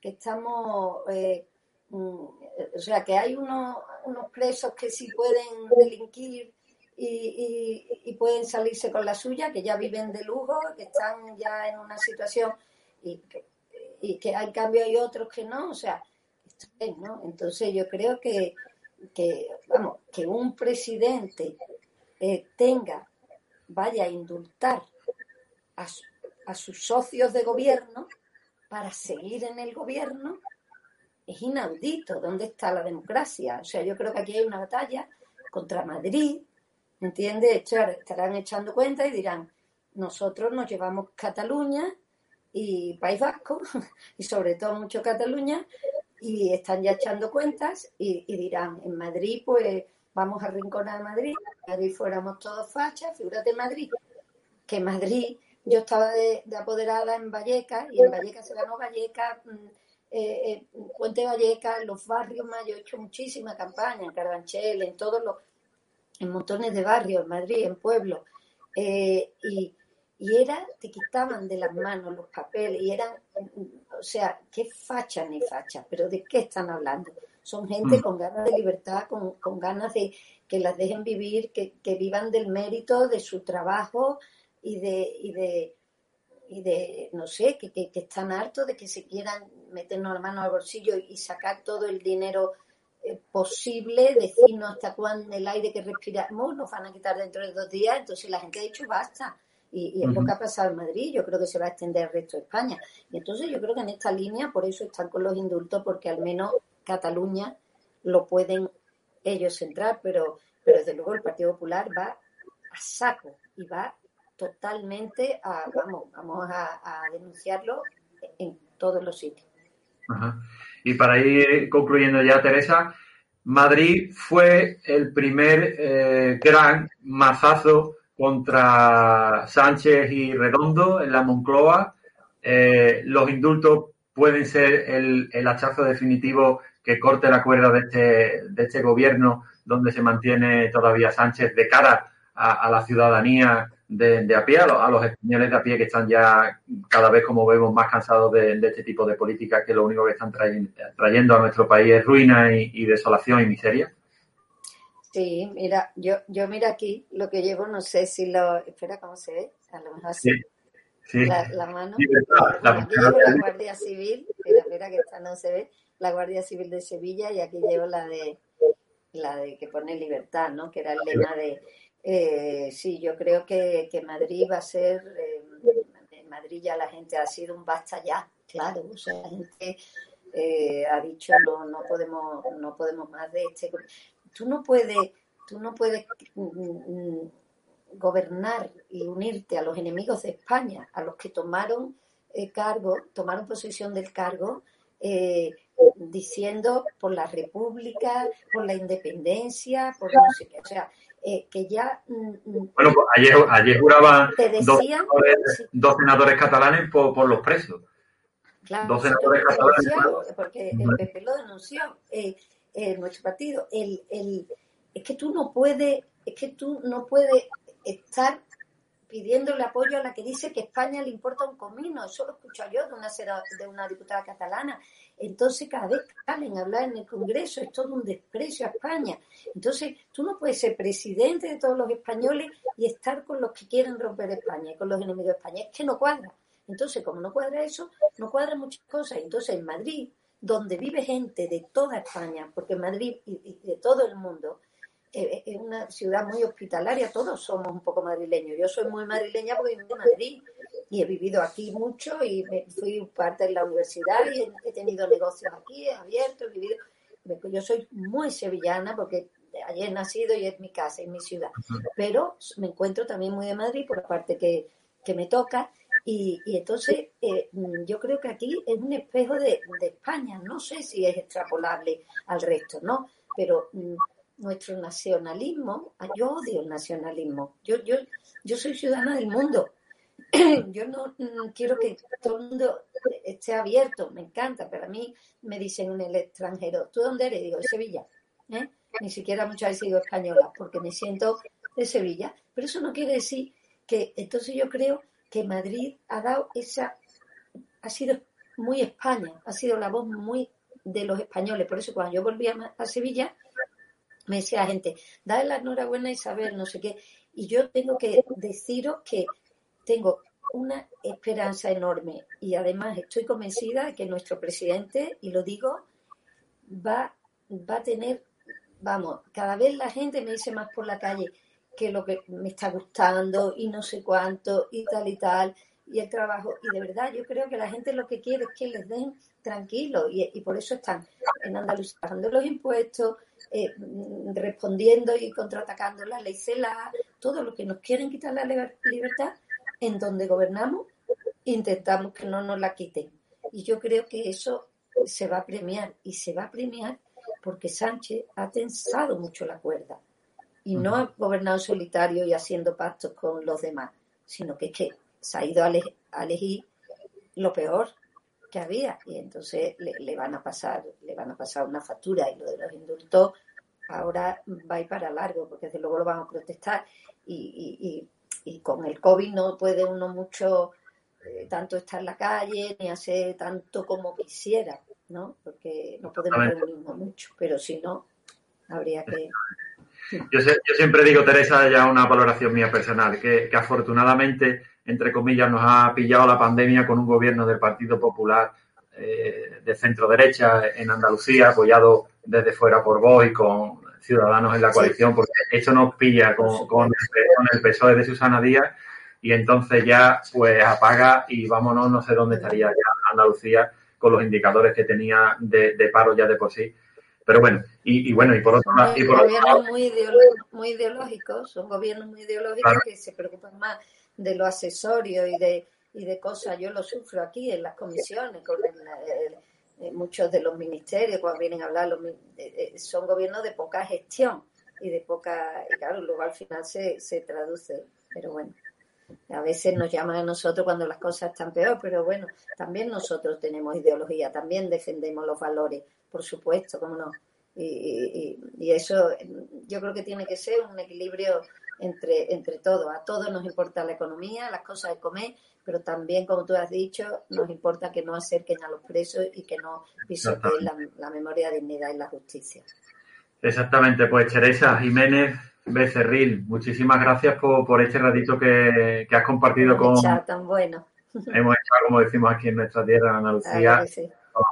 que estamos eh, o sea, que hay unos, unos presos que sí pueden delinquir y, y, pueden salirse con la suya, que ya viven de lujo, que están ya en una situación y que, y que hay cambio hay otros que no. O sea. Entonces yo creo que, que, vamos, que un presidente eh, tenga, vaya a indultar a, a sus socios de gobierno para seguir en el gobierno, es inaudito. ¿Dónde está la democracia? O sea, yo creo que aquí hay una batalla contra Madrid, ¿me entiendes? Estarán echando cuenta y dirán, nosotros nos llevamos Cataluña y País Vasco, y sobre todo mucho Cataluña, y están ya echando cuentas y, dirán, en Madrid pues vamos a rinconar Madrid, en Madrid fuéramos todos fachas, figúrate Madrid, que Madrid, yo estaba de, apoderada en Vallecas y en Vallecas se ganó Vallecas, mm, eh, eh, Puente Vallecas, los barrios más, yo he hecho muchísima campaña en Carabanchel, en todos los, en montones de barrios, en Madrid, en pueblos, eh, y, y era, te quitaban de las manos los papeles y eran, o sea, qué facha ni facha, pero ¿de qué están hablando? Son gente mm. con ganas de libertad, con, con, ganas de que las dejen vivir, que, que, vivan del mérito de su trabajo y de, y de, y de no sé, que, que, están hartos de que se quieran meternos la mano al bolsillo y sacar todo el dinero eh, posible, decirnos hasta cuándo el aire que respiramos nos van a quitar dentro de dos días, entonces la gente ha dicho basta y, es lo que ha pasado en Madrid, yo creo que se va a extender al resto de España. Y entonces yo creo que en esta línea, por eso están con los indultos, porque al menos Cataluña lo pueden ellos entrar, pero, pero desde luego el Partido Popular va a saco y va totalmente a, vamos, vamos a, denunciarlo en todos los sitios. Y para ir concluyendo ya, Teresa, Madrid fue el primer eh, gran mazazo contra Sánchez y Redondo en la Moncloa. Eh, los indultos pueden ser el, el, hachazo definitivo que corte la cuerda de este, de este gobierno donde se mantiene todavía Sánchez de cara a, la ciudadanía de, a pie, a los, españoles de a pie que están ya cada vez, como vemos, más cansados de, este tipo de políticas que lo único que están trayendo, a nuestro país es ruina y desolación y miseria. Sí, mira, yo, yo mira aquí lo que llevo, no sé si lo. Espera, ¿cómo se ve? A lo mejor así. Sí, La, mano. la, llevo la Guardia Civil, espera, espera que esta no se ve, la Guardia Civil de Sevilla y aquí llevo la de la de que pone libertad, ¿no? Que era el lema de. Eh, sí, yo creo que, Madrid va a ser. Eh, en Madrid ya la gente ha sido un basta ya, claro. O sea, la gente eh, ha dicho no, no podemos, no podemos más de este tú no puedes, tú no puedes mm, mm, gobernar y unirte a los enemigos de España, a los que tomaron eh, cargo, tomaron posesión del cargo, diciendo por la república, por la independencia, por no sé qué. O sea, eh, que ya. Mm, bueno, pues ayer, ayer juraban dos, senadores, catalanes por, los presos. Claro, dos senadores catalanes. Porque el PP lo denunció eh, nuestro partido, el, el, es que tú no puedes, es que tú no puedes estar pidiéndole apoyo a la que dice que España le importa un comino. Eso lo escucho yo de una, de una diputada catalana. Entonces, cada vez que salen a hablar en el Congreso es todo un desprecio a España. Entonces, tú no puedes ser presidente de todos los españoles y estar con los que quieren romper España y con los enemigos de España. Es que no cuadra. Entonces, como no cuadra eso, no cuadra muchas cosas. Entonces, en Madrid, donde vive gente de toda España, porque Madrid y, de todo el mundo eh, es una ciudad muy hospitalaria, todos somos un poco madrileños. Yo soy muy madrileña porque vivo en Madrid y he vivido aquí mucho y fui parte de la universidad y he, tenido negocios aquí, he abierto, he vivido. Yo soy muy sevillana porque allí he nacido y es mi casa, es mi ciudad. Pero me encuentro también muy de Madrid por la parte que, que me toca y, entonces eh, yo creo que aquí es un espejo de, España. No sé si es extrapolable al resto, ¿no? Pero mm, nuestro nacionalismo, yo odio el nacionalismo, yo, yo, yo soy ciudadana del mundo, yo no mm, quiero que todo el mundo esté abierto, me encanta, pero a mí me dicen en el extranjero, ¿tú dónde eres? Digo, de Sevilla. ¿eh? Ni siquiera muchas veces digo española, porque me siento de Sevilla. Pero eso no quiere decir que, entonces yo creo que Madrid ha dado esa, ha sido muy España, ha sido la voz muy de los españoles. Por eso cuando yo volví a, Sevilla, me decía la gente, dale la enhorabuena a Isabel, no sé qué. Y yo tengo que deciros que tengo una esperanza enorme y además estoy convencida que nuestro presidente, y lo digo, va, va a tener, vamos, cada vez la gente me dice más por la calle que lo que me está gustando y no sé cuánto y tal y tal y el trabajo. Y de verdad yo creo que la gente lo que quiere es que les den tranquilo y, por eso están en Andalucía pagando los impuestos, eh, respondiendo y contraatacando la ley CELA, todo lo que nos quieren quitar la libertad, en donde gobernamos, intentamos que no nos la quiten. Y yo creo que eso se va a premiar y se va a premiar porque Sánchez ha tensado mucho la cuerda y no ha gobernado solitario y haciendo pactos con los demás, sino que es que se ha ido a, elegir lo peor que había y entonces le, van a pasar le van a pasar una factura y lo de los indultos ahora va a ir para largo porque desde luego lo van a protestar y, con el COVID no puede uno mucho eh, tanto estar en la calle ni hacer tanto como quisiera, ¿no? Porque no podemos reunirnos mucho, pero si no, habría que yo, siempre digo, Teresa, ya una valoración mía personal, que, afortunadamente, entre comillas, nos ha pillado la pandemia con un gobierno del Partido Popular eh, de centro derecha en Andalucía, apoyado desde fuera por vos y con ciudadanos en la coalición, porque eso nos pilla con, con, el, PSOE de Susana Díaz y entonces ya pues apaga y vámonos, no sé dónde estaría ya Andalucía con los indicadores que tenía de, de paro ya de por sí. Pero bueno, y, bueno, y por otro lado... Son gobiernos muy, ideológicos, muy ideológicos, son gobiernos muy ideológicos que se preocupan más de lo accesorio y de, y de cosas. Yo lo sufro aquí en las comisiones, con muchos de los ministerios, cuando vienen a hablar, son gobiernos de poca gestión y de poca... Y claro, luego al final se, se traduce, pero bueno. A veces nos llaman a nosotros cuando las cosas están peor, pero bueno, también nosotros tenemos ideología, también defendemos los valores por supuesto, cómo no. Y, eso yo creo que tiene que ser un equilibrio entre, entre todos. A todos nos importa la economía, las cosas de comer, pero también, como tú has dicho, nos importa que no acerquen a los presos y que no pisoteen la, memoria, la dignidad y la justicia. Exactamente, pues Teresa Jiménez Becerril, muchísimas gracias por, este ratito que, has compartido con... tan bueno. Hemos echado, como decimos aquí en nuestra tierra, en Andalucía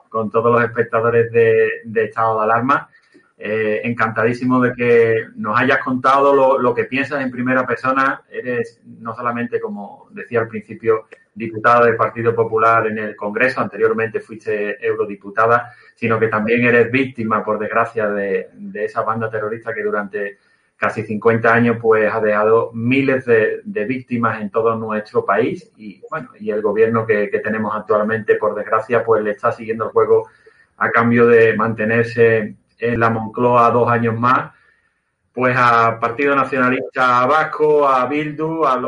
con, todos los espectadores de, Estado de Alarma. Eh, encantadísimo de que nos hayas contado lo, que piensas en primera persona. Eres no solamente, como decía al principio, diputada del Partido Popular en el Congreso, anteriormente fuiste eurodiputada, sino que también eres víctima, por desgracia, de esa banda terrorista que durante casi 50 años, pues ha dejado miles de, víctimas en todo nuestro país y bueno, y el gobierno que, tenemos actualmente, por desgracia, pues le está siguiendo el juego a cambio de mantenerse en la Moncloa dos años más, pues a Partido Nacionalista Vasco, a Bildu, a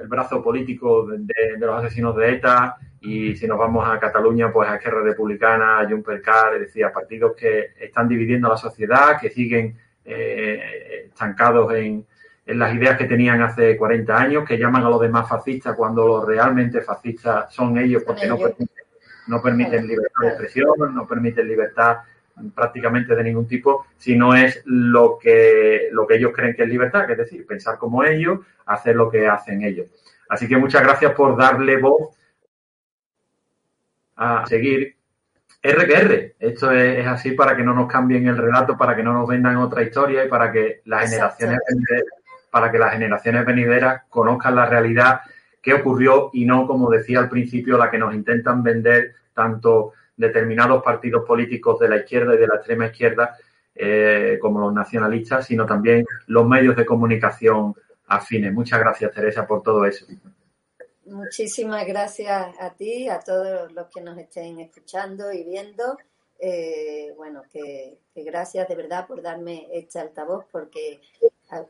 el brazo político de, los asesinos de ETA y si nos vamos a Cataluña, pues a Esquerra Republicana, a Juncker Car, es decir, a partidos que están dividiendo la sociedad, que siguen eh, estancados en, las ideas que tenían hace 40 años, que llaman a los demás fascistas cuando los realmente fascistas son ellos porque no permiten, no permiten libertad de expresión, no permiten libertad prácticamente de ningún tipo, si no es lo que, lo que ellos creen que es libertad, que es decir, pensar como ellos, hacer lo que hacen ellos. Así que muchas gracias por darle voz a seguir R Esto es, así para que no nos cambien el relato, para que no nos vendan otra historia y para que las generaciones para que las generaciones venideras conozcan la realidad que ocurrió y no, como decía al principio, la que nos intentan vender tanto determinados partidos políticos de la izquierda y de la extrema izquierda eh, como los nacionalistas, sino también los medios de comunicación afines. Muchas gracias, Teresa, por todo eso. Muchísimas gracias a ti, a todos los que nos estén escuchando y viendo. eh, bueno, que, gracias de verdad por darme este altavoz, porque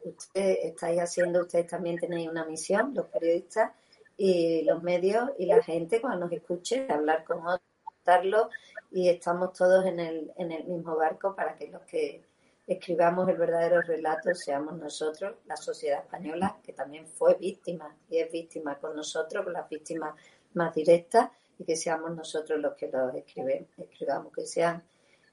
ustedes estáis haciendo, ustedes también tenéis una misión, los periodistas y los medios y la gente cuando nos escuche, hablar con otros, y estamos todos en el, en el mismo barco para que los que escribamos el verdadero relato seamos nosotros, la sociedad española, que también fue víctima y es víctima con nosotros, con las víctimas más directas, y que seamos nosotros los que los escribamos, que sean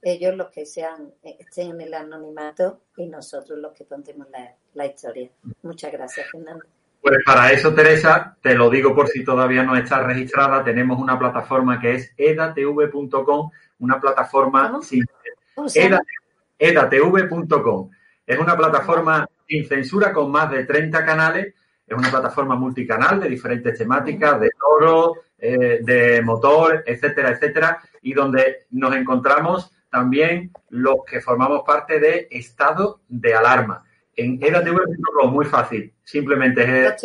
ellos los que sean estén en el anonimato y nosotros los que contemos la, historia. Muchas gracias, Fernando. Pues para eso, Teresa, te lo digo por si todavía no está registrada, tenemos una plataforma que es edatv.com, una plataforma sin edatv.com. Es una plataforma sin censura con más de 30 canales, es una plataforma multicanal de diferentes temáticas, de oro, eh, de motor, etcétera, etcétera, y donde nos encontramos también los que formamos parte de estado de alarma. En edatv.com, muy fácil, simplemente es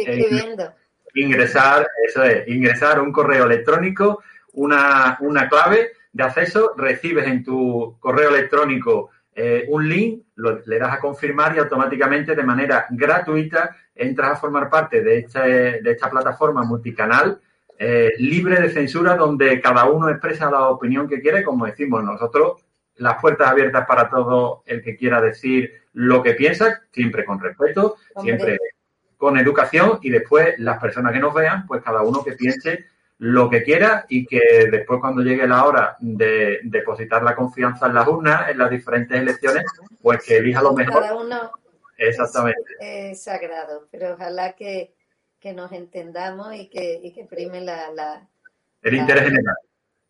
ingresar, eso es, ingresar un correo electrónico, una, una clave de acceso, recibes en tu correo electrónico eh, un link, le das a confirmar y automáticamente de manera gratuita entras a formar parte de, este, de esta plataforma multicanal eh, libre de censura donde cada uno expresa la opinión que quiere, como decimos nosotros, las puertas abiertas para todo el que quiera decir lo que piensa, siempre con respeto, siempre con educación y después las personas que nos vean, pues cada uno que piense lo que quiera y que después cuando llegue la hora de depositar la confianza en las urnas, en las diferentes elecciones, pues que elija lo mejor. Cada uno Exactamente. Es, sagrado, pero ojalá que, nos entendamos y que, y que prime la, el interés general.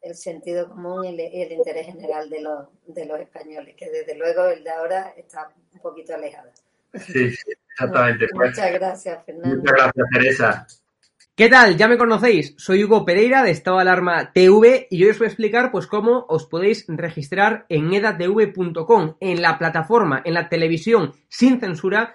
El sentido común y el, interés general de los, de los españoles, que desde luego el de ahora está un poquito alejado. Sí, exactamente. Pues. muchas gracias, Fernando. Muchas gracias, Teresa. ¿Qué tal? Ya me conocéis, soy Hugo Pereira de Estado de Alarma TV y hoy os voy a explicar pues cómo os podéis registrar en edatv.com, en la plataforma, en la televisión sin censura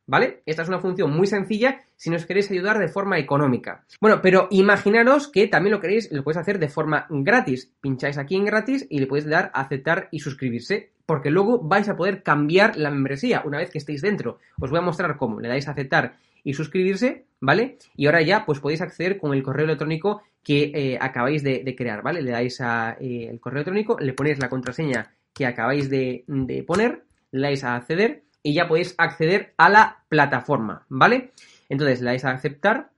¿Vale? Esta es una función muy sencilla si nos queréis ayudar de forma económica. Bueno, pero imaginaros que también lo queréis, lo podéis hacer de forma gratis. Pincháis aquí en gratis y le podéis dar a aceptar y suscribirse, porque luego vais a poder cambiar la membresía una vez que estéis dentro. Os voy a mostrar cómo. Le dais a aceptar y suscribirse, ¿vale? Y ahora ya pues podéis acceder con el correo electrónico que eh, acabáis de, crear, ¿vale? Le dais a eh, el correo electrónico, le ponéis la contraseña que acabáis de, de poner, le dais a acceder y ya podéis acceder a la plataforma, ¿vale? Entonces le dais a aceptar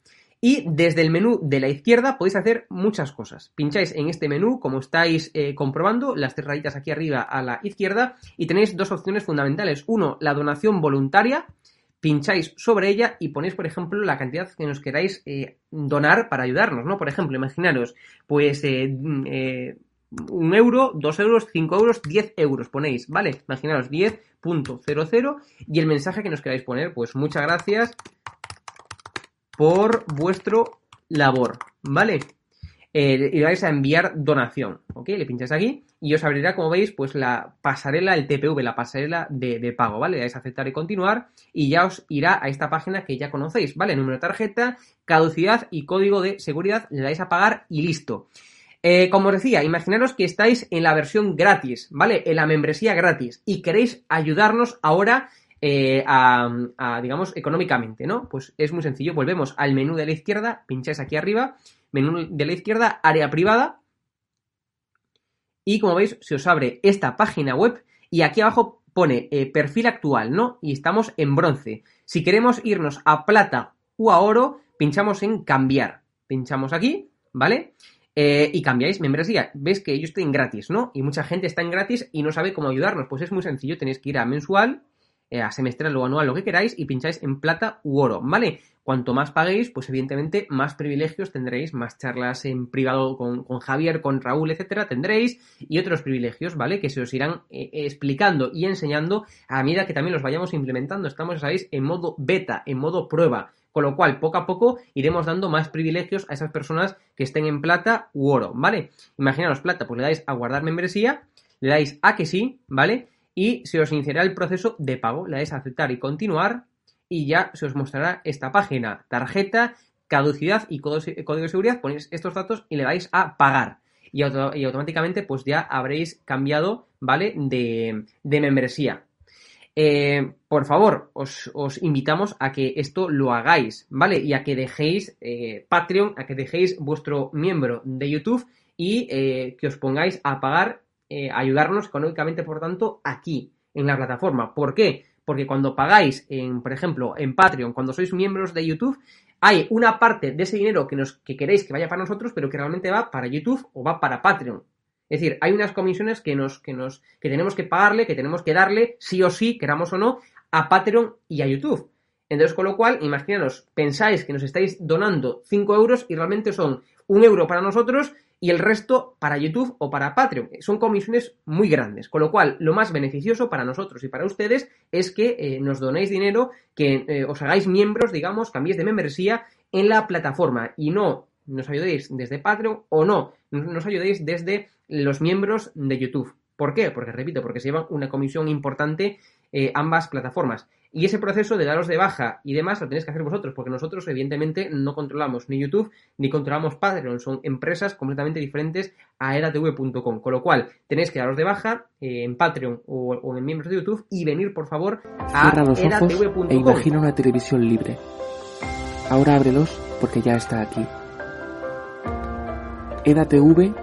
y desde el menú de la izquierda podéis hacer muchas cosas. Pincháis en este menú, como estáis eh, comprobando, las tres rayitas aquí arriba a la izquierda y tenéis dos opciones fundamentales. Uno, la donación voluntaria. Pincháis sobre ella y ponéis, por ejemplo, la cantidad que nos queráis eh, donar para ayudarnos, ¿no? Por ejemplo, imaginaros, pues eh, un euro, dos euros, cinco euros, diez euros ponéis, ¿vale? Imaginaros 10.00 y el mensaje que nos queráis poner, pues muchas gracias por vuestro labor, ¿vale? Eh, y vais a enviar donación, ¿ok? Le pincháis aquí y os abrirá, como veis, pues la pasarela, el TPV, la pasarela de, pago, ¿vale? Le dais a aceptar y continuar y ya os irá a esta página que ya conocéis, ¿vale? Número de tarjeta, caducidad y código de seguridad, le dais a pagar y listo. Eh, como os decía, imaginaros que estáis en la versión gratis, ¿vale? En la membresía gratis y queréis ayudarnos ahora eh, a, digamos, económicamente, ¿no? Pues es muy sencillo. Volvemos al menú de la izquierda, pincháis aquí arriba, menú de la izquierda, área privada. Y como veis, se os abre esta página web y aquí abajo pone eh, perfil actual, ¿no? Y estamos en bronce. Si queremos irnos a plata o a oro, pinchamos en cambiar. Pinchamos aquí, ¿vale? Eh, y cambiáis membresía. Ves que estoy en gratis, ¿no? Y mucha gente está en gratis y no sabe cómo ayudarnos. Pues es muy sencillo, tenéis que ir a mensual, eh, a semestral o anual, lo que queráis, y pincháis en plata u oro, ¿vale? Cuanto más paguéis, pues evidentemente más privilegios tendréis, más charlas en privado con, Javier, con Raúl, etcétera, tendréis, y otros privilegios, ¿vale? Que se os irán eh, explicando y enseñando a medida que también los vayamos implementando. Estamos, sabéis, en modo beta, en modo prueba. Con lo cual, poco a poco iremos dando más privilegios a esas personas que estén en plata u oro, ¿vale? Imaginaos plata, pues le dais a guardar membresía, le dais a que sí, ¿vale? Y se os iniciará el proceso de pago, le dais a aceptar y continuar y ya se os mostrará esta página, tarjeta, caducidad y código de seguridad, ponéis estos datos y le dais a pagar. Y, automáticamente pues ya habréis cambiado, ¿vale? De, de membresía. Eh, por favor, os, invitamos a que esto lo hagáis, ¿vale? Y a que dejéis eh, Patreon, a que dejéis vuestro miembro de YouTube y eh, que os pongáis a pagar, ayudarnos económicamente, por tanto, aquí, en la plataforma. ¿Por qué? Porque cuando pagáis, en, por ejemplo, en Patreon, cuando sois miembros de YouTube, hay una parte de ese dinero que, nos, que queréis que vaya para nosotros, pero que realmente va para YouTube o va para Patreon. Es decir, hay unas comisiones que nos, que nos, que tenemos que pagarle, que tenemos que darle, sí o sí, queramos o no, a Patreon y a YouTube. Entonces, con lo cual, imaginaros, pensáis que nos estáis donando 5 euros y realmente son un euro para nosotros y el resto para YouTube o para Patreon. Son comisiones muy grandes, con lo cual lo más beneficioso para nosotros y para ustedes es que eh, nos donéis dinero, que eh, os hagáis miembros, digamos, cambiéis de membresía en la plataforma y no nos ayudéis desde Patreon o no, nos ayudéis desde los miembros de YouTube. ¿Por qué? Porque, repito, porque se llevan una comisión importante eh, ambas plataformas. Y ese proceso de daros de baja y demás lo tenéis que hacer vosotros, porque nosotros, evidentemente, no controlamos ni YouTube ni controlamos Patreon. Son empresas completamente diferentes a eratv.com. Con lo cual, tenéis que daros de baja eh, en Patreon o, en miembros de YouTube y venir, por favor, a eratv.com. E imagina una televisión libre. Ahora ábrelos porque ya está aquí. EDATV